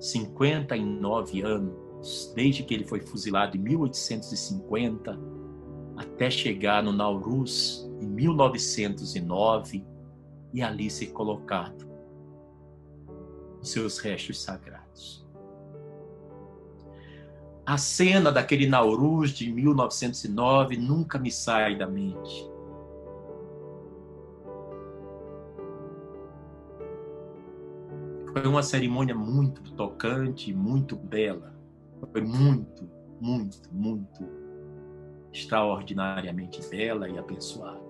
Speaker 2: 59 anos desde que ele foi fuzilado em 1850 até chegar no Nauruz em 1909 e ali ser colocado os seus restos sagrados. A cena daquele Nauruz de 1909 nunca me sai da mente. Foi uma cerimônia muito tocante, muito bela. Foi muito, muito, muito extraordinariamente bela e abençoada.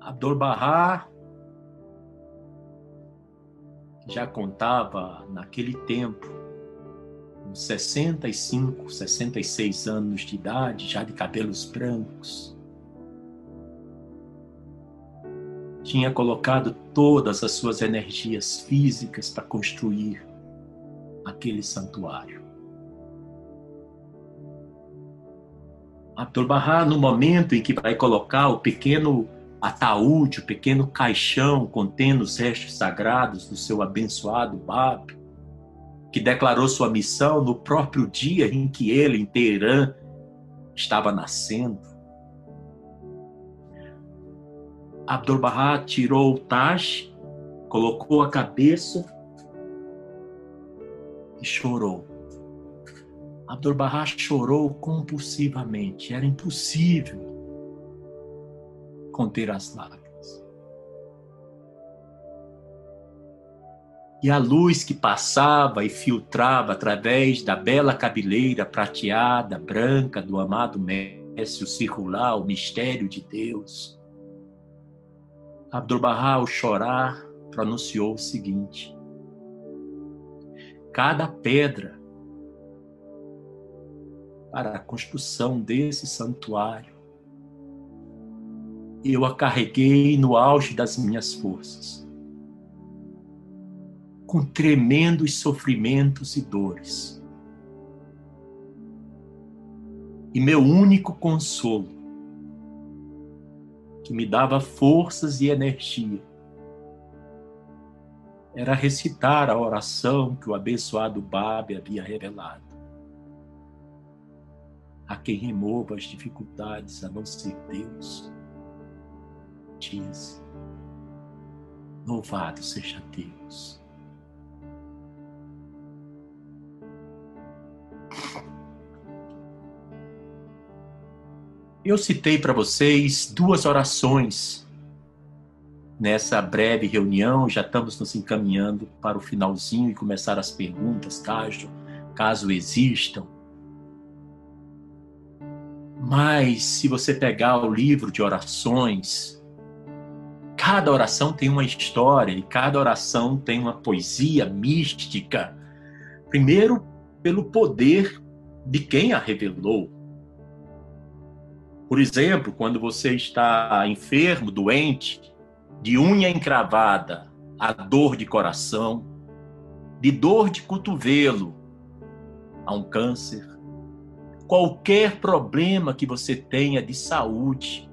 Speaker 2: Abdul-Bahá já contava naquele tempo, 65, 66 anos de idade, já de cabelos brancos. Tinha colocado todas as suas energias físicas para construir aquele santuário. Abdu'l-Bahá, no momento em que vai colocar o pequeno ataúde, o pequeno caixão contendo os restos sagrados do seu abençoado Bab, que declarou sua missão no próprio dia em que ele, em Teherã, estava nascendo. Abdu'l-Bahá tirou o Taj, colocou a cabeça e chorou. Abdu'l-Bahá chorou compulsivamente. Era impossível conter as lágrimas. E a luz que passava e filtrava através da bela cabeleira prateada, branca do amado Mestre, o circular, o mistério de Deus. Abdu'l-Bahá, ao chorar, pronunciou o seguinte: Cada pedra para a construção desse santuário eu a carreguei no auge das minhas forças, com tremendos sofrimentos e dores. E meu único consolo, que me dava forças e energia, era recitar a oração que o abençoado Babe havia revelado. A quem remova as dificuldades a não ser Deus diz: Louvado seja Deus. Eu citei para vocês duas orações nessa breve reunião. Já estamos nos encaminhando para o finalzinho e começar as perguntas, caso, caso existam. Mas se você pegar o livro de orações, cada oração tem uma história e cada oração tem uma poesia mística. Primeiro, pelo poder de quem a revelou. Por exemplo, quando você está enfermo, doente, de unha encravada, a dor de coração, de dor de cotovelo, a um câncer, qualquer problema que você tenha de saúde,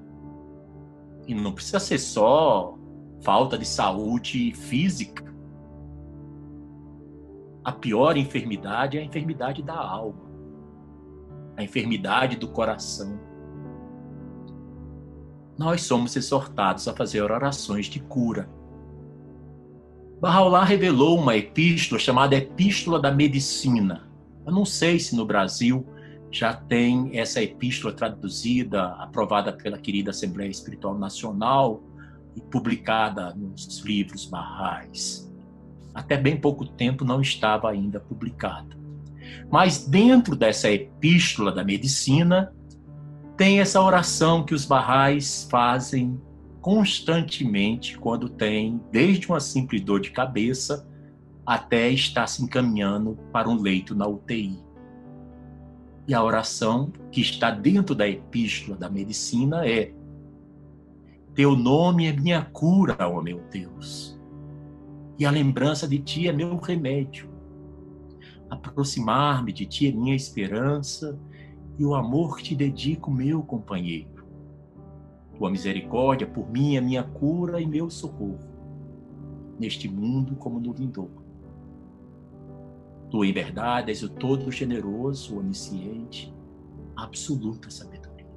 Speaker 2: e não precisa ser só falta de saúde física. A pior enfermidade é a enfermidade da alma, a enfermidade do coração. Nós somos exortados a fazer orações de cura. Bahá'u'lláh revelou uma epístola chamada Epístola da Medicina. Eu não sei se no Brasil já tem essa epístola traduzida, aprovada pela querida Assembleia Espiritual Nacional e publicada nos livros barrais. Até bem pouco tempo não estava ainda publicada. Mas dentro dessa epístola da medicina, tem essa oração que os barrais fazem constantemente quando tem, desde uma simples dor de cabeça até estar se encaminhando para um leito na UTI. E a oração que está dentro da epístola da medicina é: Teu nome é minha cura, ó meu Deus, e a lembrança de Ti é meu remédio. Aproximar-me de Ti é minha esperança e o amor que te dedico, meu companheiro. Tua misericórdia por mim é minha cura e meu socorro, neste mundo como no vindouro. Tu, em verdade, és o todo generoso, onisciente, absoluta sabedoria.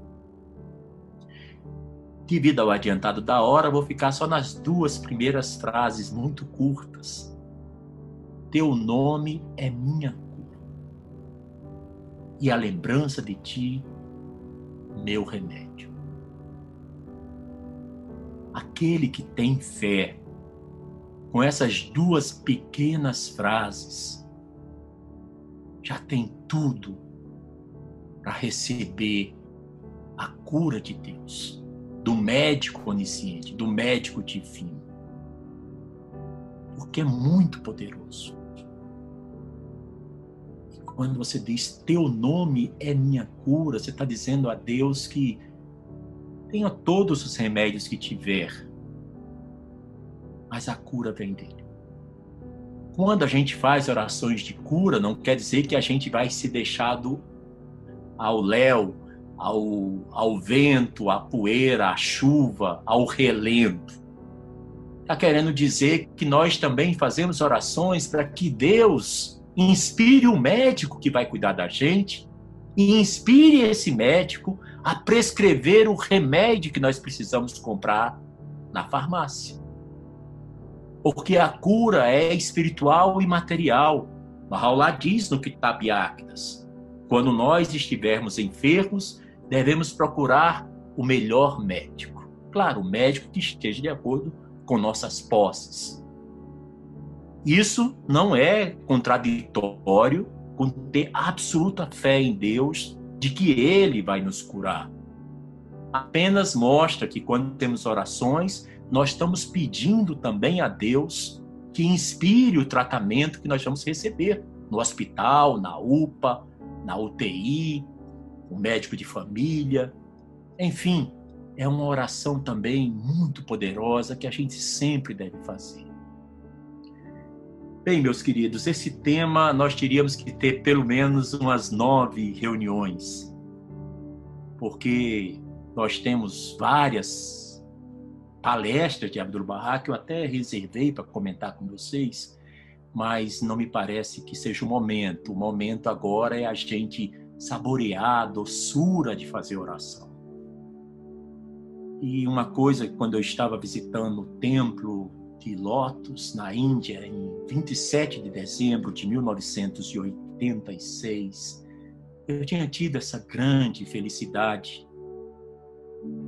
Speaker 2: Devido ao adiantado da hora, vou ficar só nas duas primeiras frases muito curtas. Teu nome é minha. E a lembrança de ti, meu remédio. Aquele que tem fé, com essas duas pequenas frases, já tem tudo para receber a cura de Deus, do médico onisciente, do médico divino. Porque é muito poderoso. Quando você diz, teu nome é minha cura, você está dizendo a Deus que tenha todos os remédios que tiver, mas a cura vem dele. Quando a gente faz orações de cura, não quer dizer que a gente vai se deixado ao léu, ao, ao vento, à poeira, à chuva, ao relento. Está querendo dizer que nós também fazemos orações para que Deus inspire o médico que vai cuidar da gente e inspire esse médico a prescrever o remédio que nós precisamos comprar na farmácia porque a cura é espiritual e material. Bahá'u'lláh diz no Kitab Yaqtas, quando nós estivermos enfermos, devemos procurar o melhor médico. Claro, o médico que esteja de acordo com nossas posses. Isso não é contraditório com ter absoluta fé em Deus de que Ele vai nos curar. Apenas mostra que quando temos orações, nós estamos pedindo também a Deus que inspire o tratamento que nós vamos receber no hospital, na UPA, na UTI, o médico de família. Enfim, é uma oração também muito poderosa que a gente sempre deve fazer. Bem, meus queridos, esse tema nós teríamos que ter pelo menos umas nove reuniões, porque nós temos várias palestras de Abdul Bahá que eu até reservei para comentar com vocês, mas não me parece que seja o momento. O momento agora é a gente saborear a doçura de fazer oração. E uma coisa, quando eu estava visitando o templo de Lotus, na Índia, em 27 de dezembro de 1986, eu tinha tido essa grande felicidade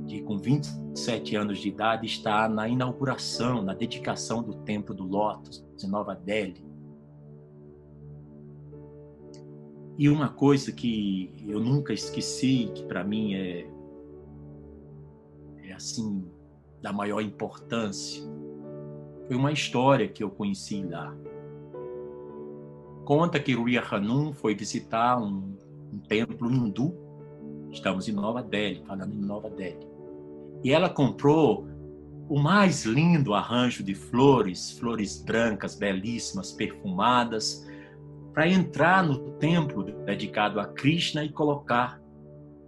Speaker 2: de com 27 anos de idade estar na inauguração, na dedicação do Templo do Lótus em Nova Delhi. E uma coisa que eu nunca esqueci, que para mim é, é assim da maior importância, foi uma história que eu conheci lá. Conta que Ruya Hanum foi visitar um, um templo hindu Estamos em Nova Delhi, falando em Nova Delhi. E ela comprou o mais lindo arranjo de flores, flores brancas, belíssimas, perfumadas, para entrar no templo dedicado a Krishna e colocar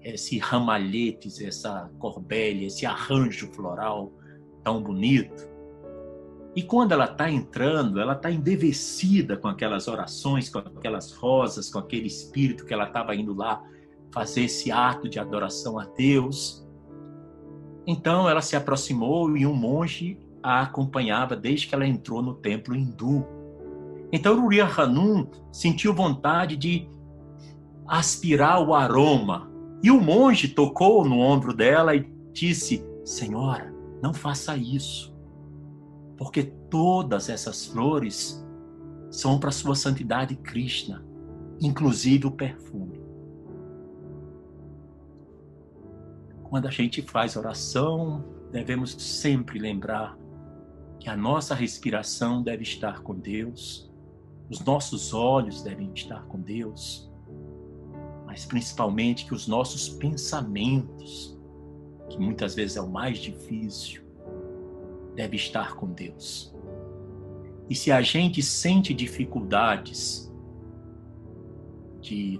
Speaker 2: esse ramalhetes, essa corbelha, esse arranjo floral tão bonito. E quando ela está entrando, ela está embevecida com aquelas orações, com aquelas rosas, com aquele espírito que ela estava indo lá fazer esse ato de adoração a Deus. Então ela se aproximou e um monge a acompanhava desde que ela entrou no templo hindu. Então Uriah Hanum sentiu vontade de aspirar o aroma. E o monge tocou no ombro dela e disse: Senhora, não faça isso porque todas essas flores são para sua santidade Krishna, inclusive o perfume. Quando a gente faz oração, devemos sempre lembrar que a nossa respiração deve estar com Deus, os nossos olhos devem estar com Deus, mas principalmente que os nossos pensamentos, que muitas vezes é o mais difícil, deve estar com Deus. E se a gente sente dificuldades de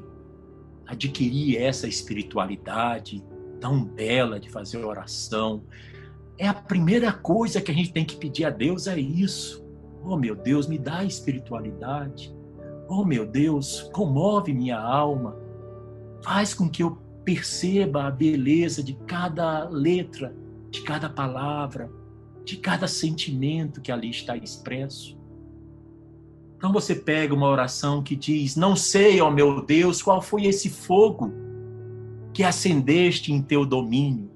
Speaker 2: adquirir essa espiritualidade tão bela de fazer oração, é a primeira coisa que a gente tem que pedir a Deus é isso. Oh, meu Deus, me dá espiritualidade. Oh, meu Deus, comove minha alma. Faz com que eu perceba a beleza de cada letra, de cada palavra, de cada sentimento que ali está expresso. Então você pega uma oração que diz: Não sei, ó meu Deus, qual foi esse fogo que acendeste em teu domínio,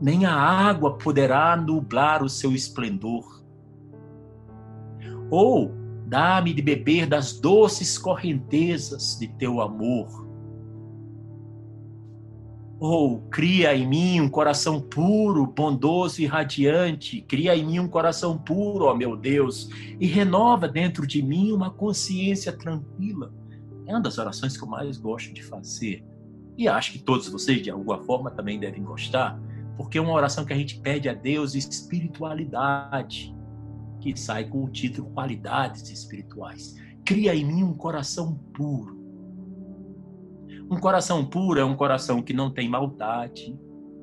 Speaker 2: nem a água poderá nublar o seu esplendor. Ou dá-me de beber das doces correntezas de teu amor oh, cria em mim um coração puro, bondoso e radiante. Cria em mim um coração puro, ó meu Deus, e renova dentro de mim uma consciência tranquila. É uma das orações que eu mais gosto de fazer. E acho que todos vocês, de alguma forma, também devem gostar, porque é uma oração que a gente pede a Deus espiritualidade, que sai com o título Qualidades Espirituais. Cria em mim um coração puro um coração puro é um coração que não tem maldade,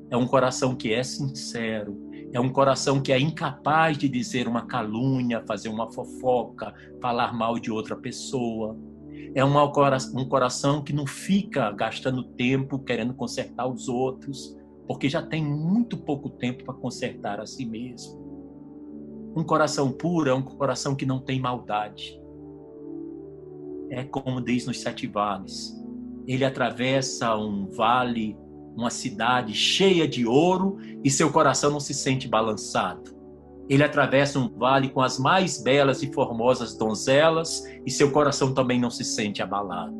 Speaker 2: é um coração que é sincero, é um coração que é incapaz de dizer uma calúnia, fazer uma fofoca, falar mal de outra pessoa. É um coração que não fica gastando tempo querendo consertar os outros, porque já tem muito pouco tempo para consertar a si mesmo. Um coração puro é um coração que não tem maldade. É como diz nos Sete Vales: ele atravessa um vale, uma cidade cheia de ouro e seu coração não se sente balançado. Ele atravessa um vale com as mais belas e formosas donzelas e seu coração também não se sente abalado.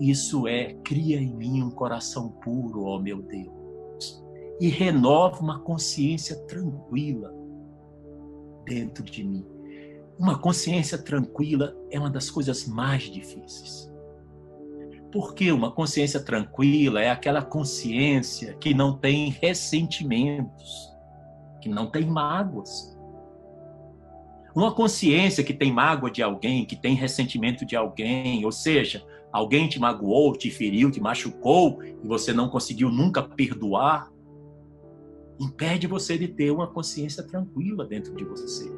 Speaker 2: Isso é, cria em mim um coração puro, ó meu Deus, e renova uma consciência tranquila dentro de mim. Uma consciência tranquila é uma das coisas mais difíceis. Porque uma consciência tranquila é aquela consciência que não tem ressentimentos, que não tem mágoas. Uma consciência que tem mágoa de alguém, que tem ressentimento de alguém, ou seja, alguém te magoou, te feriu, te machucou e você não conseguiu nunca perdoar, impede você de ter uma consciência tranquila dentro de você.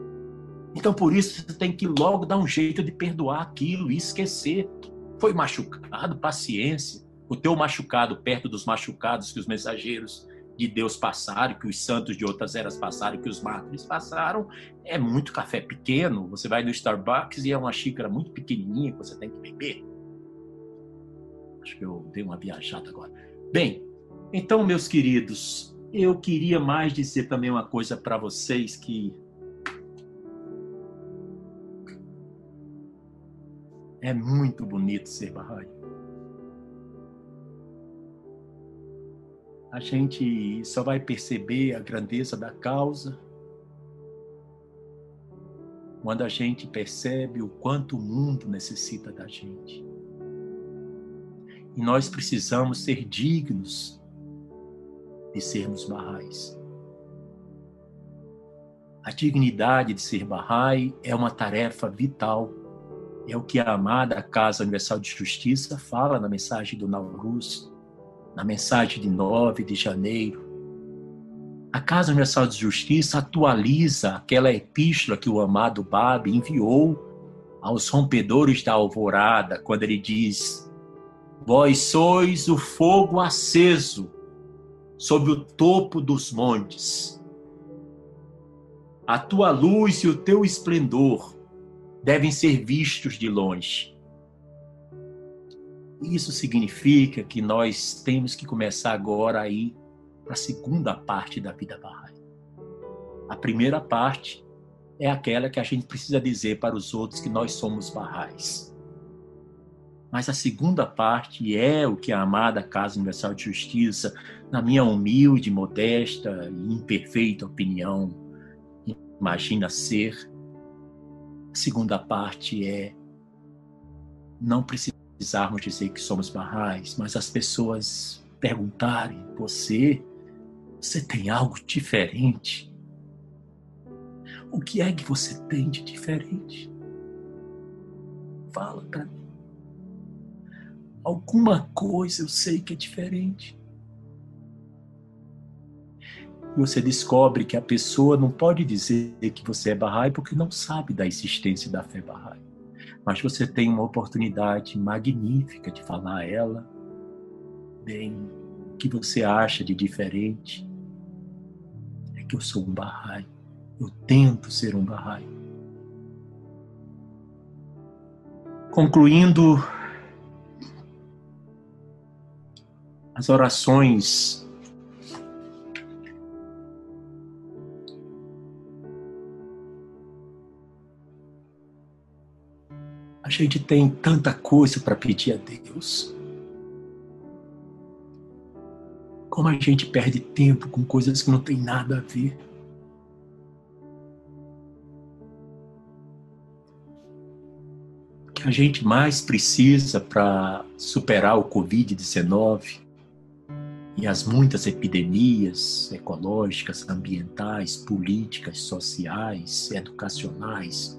Speaker 2: Então, por isso, você tem que logo dar um jeito de perdoar aquilo e esquecer. Foi machucado, paciência. O teu machucado perto dos machucados que os mensageiros de Deus passaram, que os santos de outras eras passaram, que os mártires passaram, é muito café pequeno. Você vai no Starbucks e é uma xícara muito pequenininha que você tem que beber. Acho que eu dei uma viajada agora. Bem, então, meus queridos, eu queria mais dizer também uma coisa para vocês que É muito bonito ser Bahá'í. A gente só vai perceber a grandeza da causa quando a gente percebe o quanto o mundo necessita da gente. E nós precisamos ser dignos de sermos barrais. A dignidade de ser barrai é uma tarefa vital. É o que a amada Casa Universal de Justiça fala na mensagem do Nauruz, na mensagem de 9 de janeiro. A Casa Universal de Justiça atualiza aquela epístola que o amado Babi enviou aos rompedores da alvorada, quando ele diz: Vós sois o fogo aceso sobre o topo dos montes. A tua luz e o teu esplendor devem ser vistos de longe. Isso significa que nós temos que começar agora a para a segunda parte da vida Bahá'í. A primeira parte é aquela que a gente precisa dizer para os outros que nós somos Bahá'ís. Mas a segunda parte é o que a amada Casa Universal de Justiça, na minha humilde, modesta e imperfeita opinião, imagina ser. A segunda parte é não precisarmos dizer que somos barrais, mas as pessoas perguntarem: você, você tem algo diferente? O que é que você tem de diferente? Fala para mim. Alguma coisa eu sei que é diferente. Você descobre que a pessoa não pode dizer que você é Bahá'í porque não sabe da existência da fé Bahá'í. Mas você tem uma oportunidade magnífica de falar a ela, bem, o que você acha de diferente é que eu sou um Bahá'í. Eu tento ser um Bahá'í. Concluindo as orações A gente tem tanta coisa para pedir a Deus. Como a gente perde tempo com coisas que não tem nada a ver. O que a gente mais precisa para superar o Covid-19 e as muitas epidemias ecológicas, ambientais, políticas, sociais, educacionais,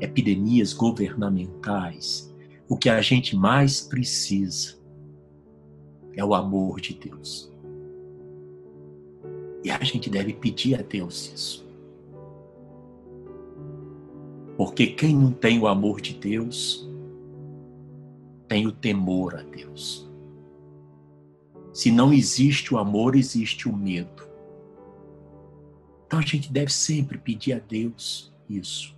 Speaker 2: epidemias governamentais, o que a gente mais precisa é o amor de Deus. E a gente deve pedir a Deus isso. Porque quem não tem o amor de Deus, tem o temor a Deus. Se não existe o amor, existe o medo. Então a gente deve sempre pedir a Deus isso.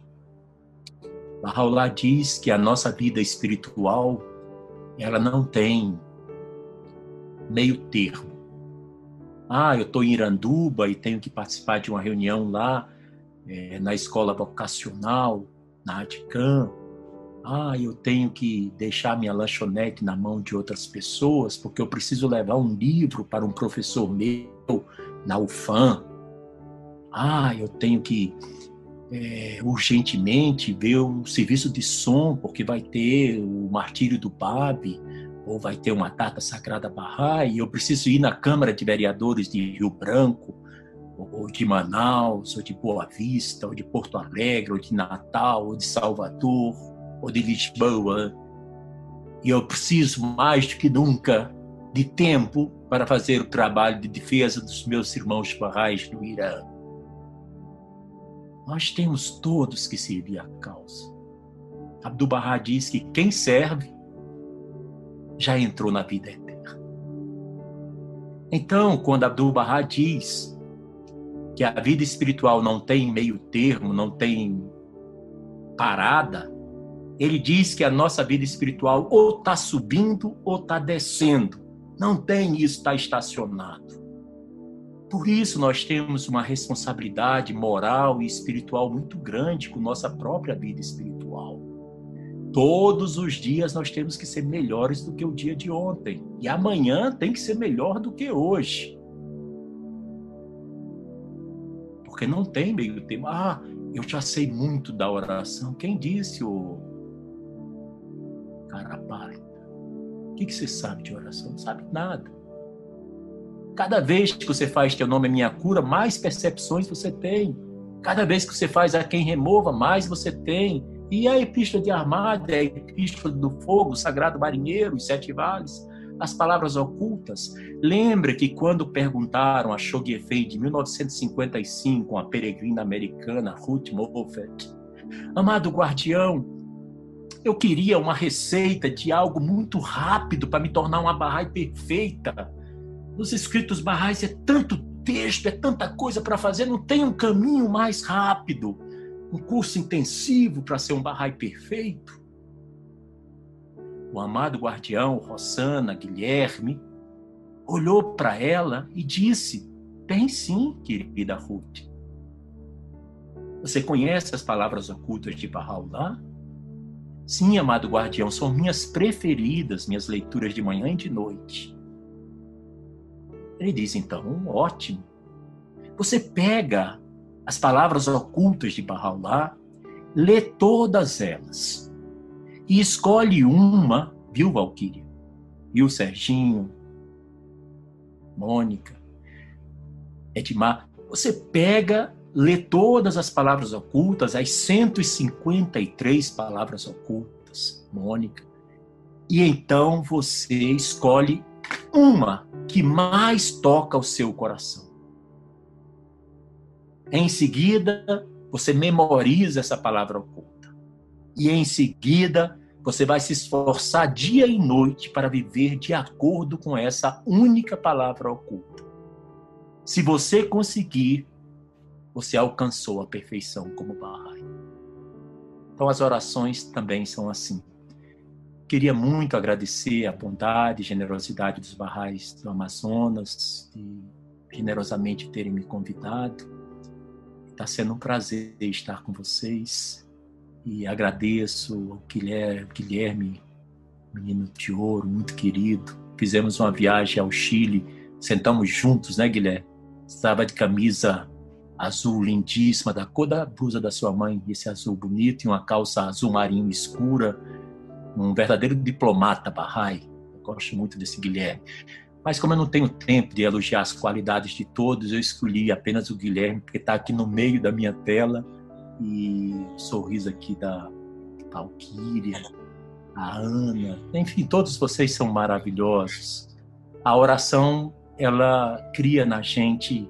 Speaker 2: Bahá'u'lláh diz que a nossa vida espiritual ela não tem meio termo. Ah, eu estou em Iranduba e tenho que participar de uma reunião lá é, na escola vocacional, na Adicam, ah, eu tenho que deixar minha lanchonete na mão de outras pessoas porque eu preciso levar um livro para um professor meu na UFAM. Ah, eu tenho que é, urgentemente ver o serviço de som porque vai ter o martírio do Babi ou vai ter uma data sagrada Barra e eu preciso ir na Câmara de Vereadores de Rio Branco ou de Manaus, ou de Boa Vista, ou de Porto Alegre, ou de Natal, ou de Salvador, ou de Lisboa. E eu preciso mais do que nunca de tempo para fazer o trabalho de defesa dos meus irmãos barrais no Irã. Nós temos todos que servir a causa. Abdu'l-Bahá diz que quem serve já entrou na vida eterna. Então, quando Abdu'l-Bahá diz que a vida espiritual não tem meio termo, não tem parada, ele diz que a nossa vida espiritual ou está subindo ou está descendo. Não tem isso, está estacionado. Por isso, nós temos uma responsabilidade moral e espiritual muito grande com nossa própria vida espiritual. Todos os dias nós temos que ser melhores do que o dia de ontem. E amanhã tem que ser melhor do que hoje. Porque não tem meio tempo. Ah, eu já sei muito da oração. Quem disse o Carapari? que você sabe de oração? Não sabe nada. Cada vez que você faz teu nome é minha cura, mais percepções você tem. Cada vez que você faz a quem remova, mais você tem. E a epístola de Armada, a epístola do fogo, o sagrado marinheiro, os sete vales, as palavras ocultas. Lembra que quando perguntaram a Choguefei de 1955, a peregrina americana Ruth Moffett, amado guardião, eu queria uma receita de algo muito rápido para me tornar uma Bahá'í perfeita. Nos escritos Bahá'ís é tanto texto, é tanta coisa para fazer, não tem um caminho mais rápido, um curso intensivo para ser um Bahá'í perfeito. O amado guardião, Rossana, Guilherme, olhou para ela e disse: Tem sim, querida Ruth. Você conhece as palavras ocultas de Bahá'u'lláh? Sim, amado guardião, são minhas preferidas, minhas leituras de manhã e de noite. Ele diz então, ótimo. Você pega as palavras ocultas de Bahá'u'lláh, lê todas elas e escolhe uma, viu, Valquíria? Viu, Serginho? Mônica? Edmar? Você pega lê todas as palavras ocultas, as 153 palavras ocultas, Mônica, e então você escolhe uma que mais toca o seu coração. Em seguida, você memoriza essa palavra oculta. E em seguida, você vai se esforçar dia e noite para viver de acordo com essa única palavra oculta. Se você conseguir, você alcançou a perfeição como Bahá'í. Então as orações também são assim. Queria muito agradecer a bondade e generosidade dos Bahá'ís do Amazonas, de generosamente terem me convidado. Está sendo um prazer estar com vocês e agradeço ao Guilherme, menino de ouro, muito querido. Fizemos uma viagem ao Chile, sentamos juntos, né, Guilherme? Estava de camisa azul lindíssima, da cor da blusa da sua mãe, esse azul bonito, e uma calça azul marinho escura, um verdadeiro diplomata Bahá'í. Gosto muito desse Guilherme. Mas como eu não tenho tempo de elogiar as qualidades de todos, eu escolhi apenas o Guilherme, porque está aqui no meio da minha tela, e o sorriso aqui da Valkyria, a Ana, enfim, todos vocês são maravilhosos. A oração, ela cria na gente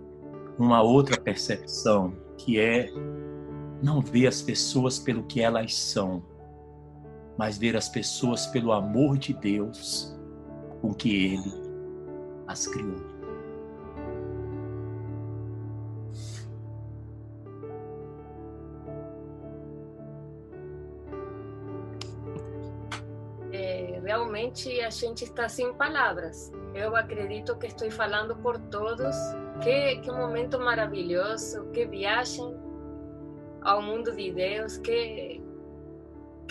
Speaker 2: uma outra percepção, que é não ver as pessoas pelo que elas são, mas ver as pessoas pelo amor de Deus com que Ele as criou.
Speaker 3: É, realmente a gente está sem palavras. Eu acredito que estou falando por todos que, que momento maravilhoso, que viagem ao mundo de Deus, que,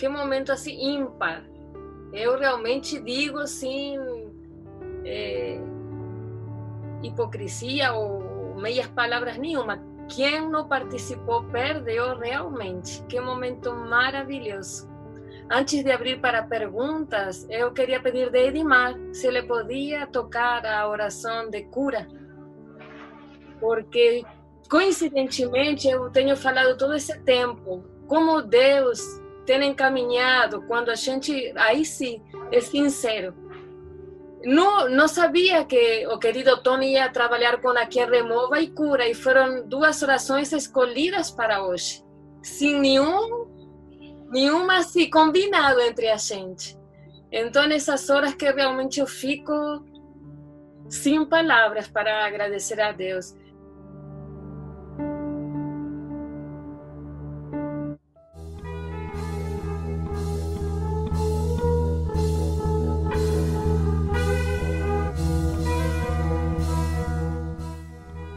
Speaker 3: que momento assim ímpar. Eu realmente digo assim, é, hipocrisia ou meias palavras nenhuma. Quem não participou perdeu realmente. Que momento maravilhoso. Antes de abrir para perguntas, eu queria pedir de Edmar se ele podia tocar a oração de cura porque coincidentemente eu tenho falado todo esse tempo como Deus tem encaminhado quando a gente aí sim é sincero. Não, não sabia que o querido Tony ia trabalhar com a que remova e cura e foram duas orações escolhidas para hoje sem nenhum nenhuma assim combinado entre a gente. Então nessas horas que realmente eu fico sem palavras para agradecer a Deus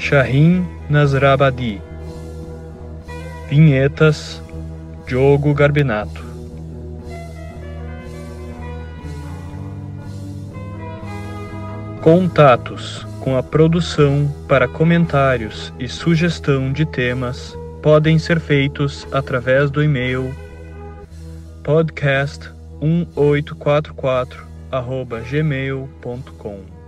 Speaker 1: Shahin Nasrabadi. Vinhetas Diogo Garbinato. Contatos com a produção para comentários e sugestão de temas podem ser feitos através do e-mail podcast1844 gmail.com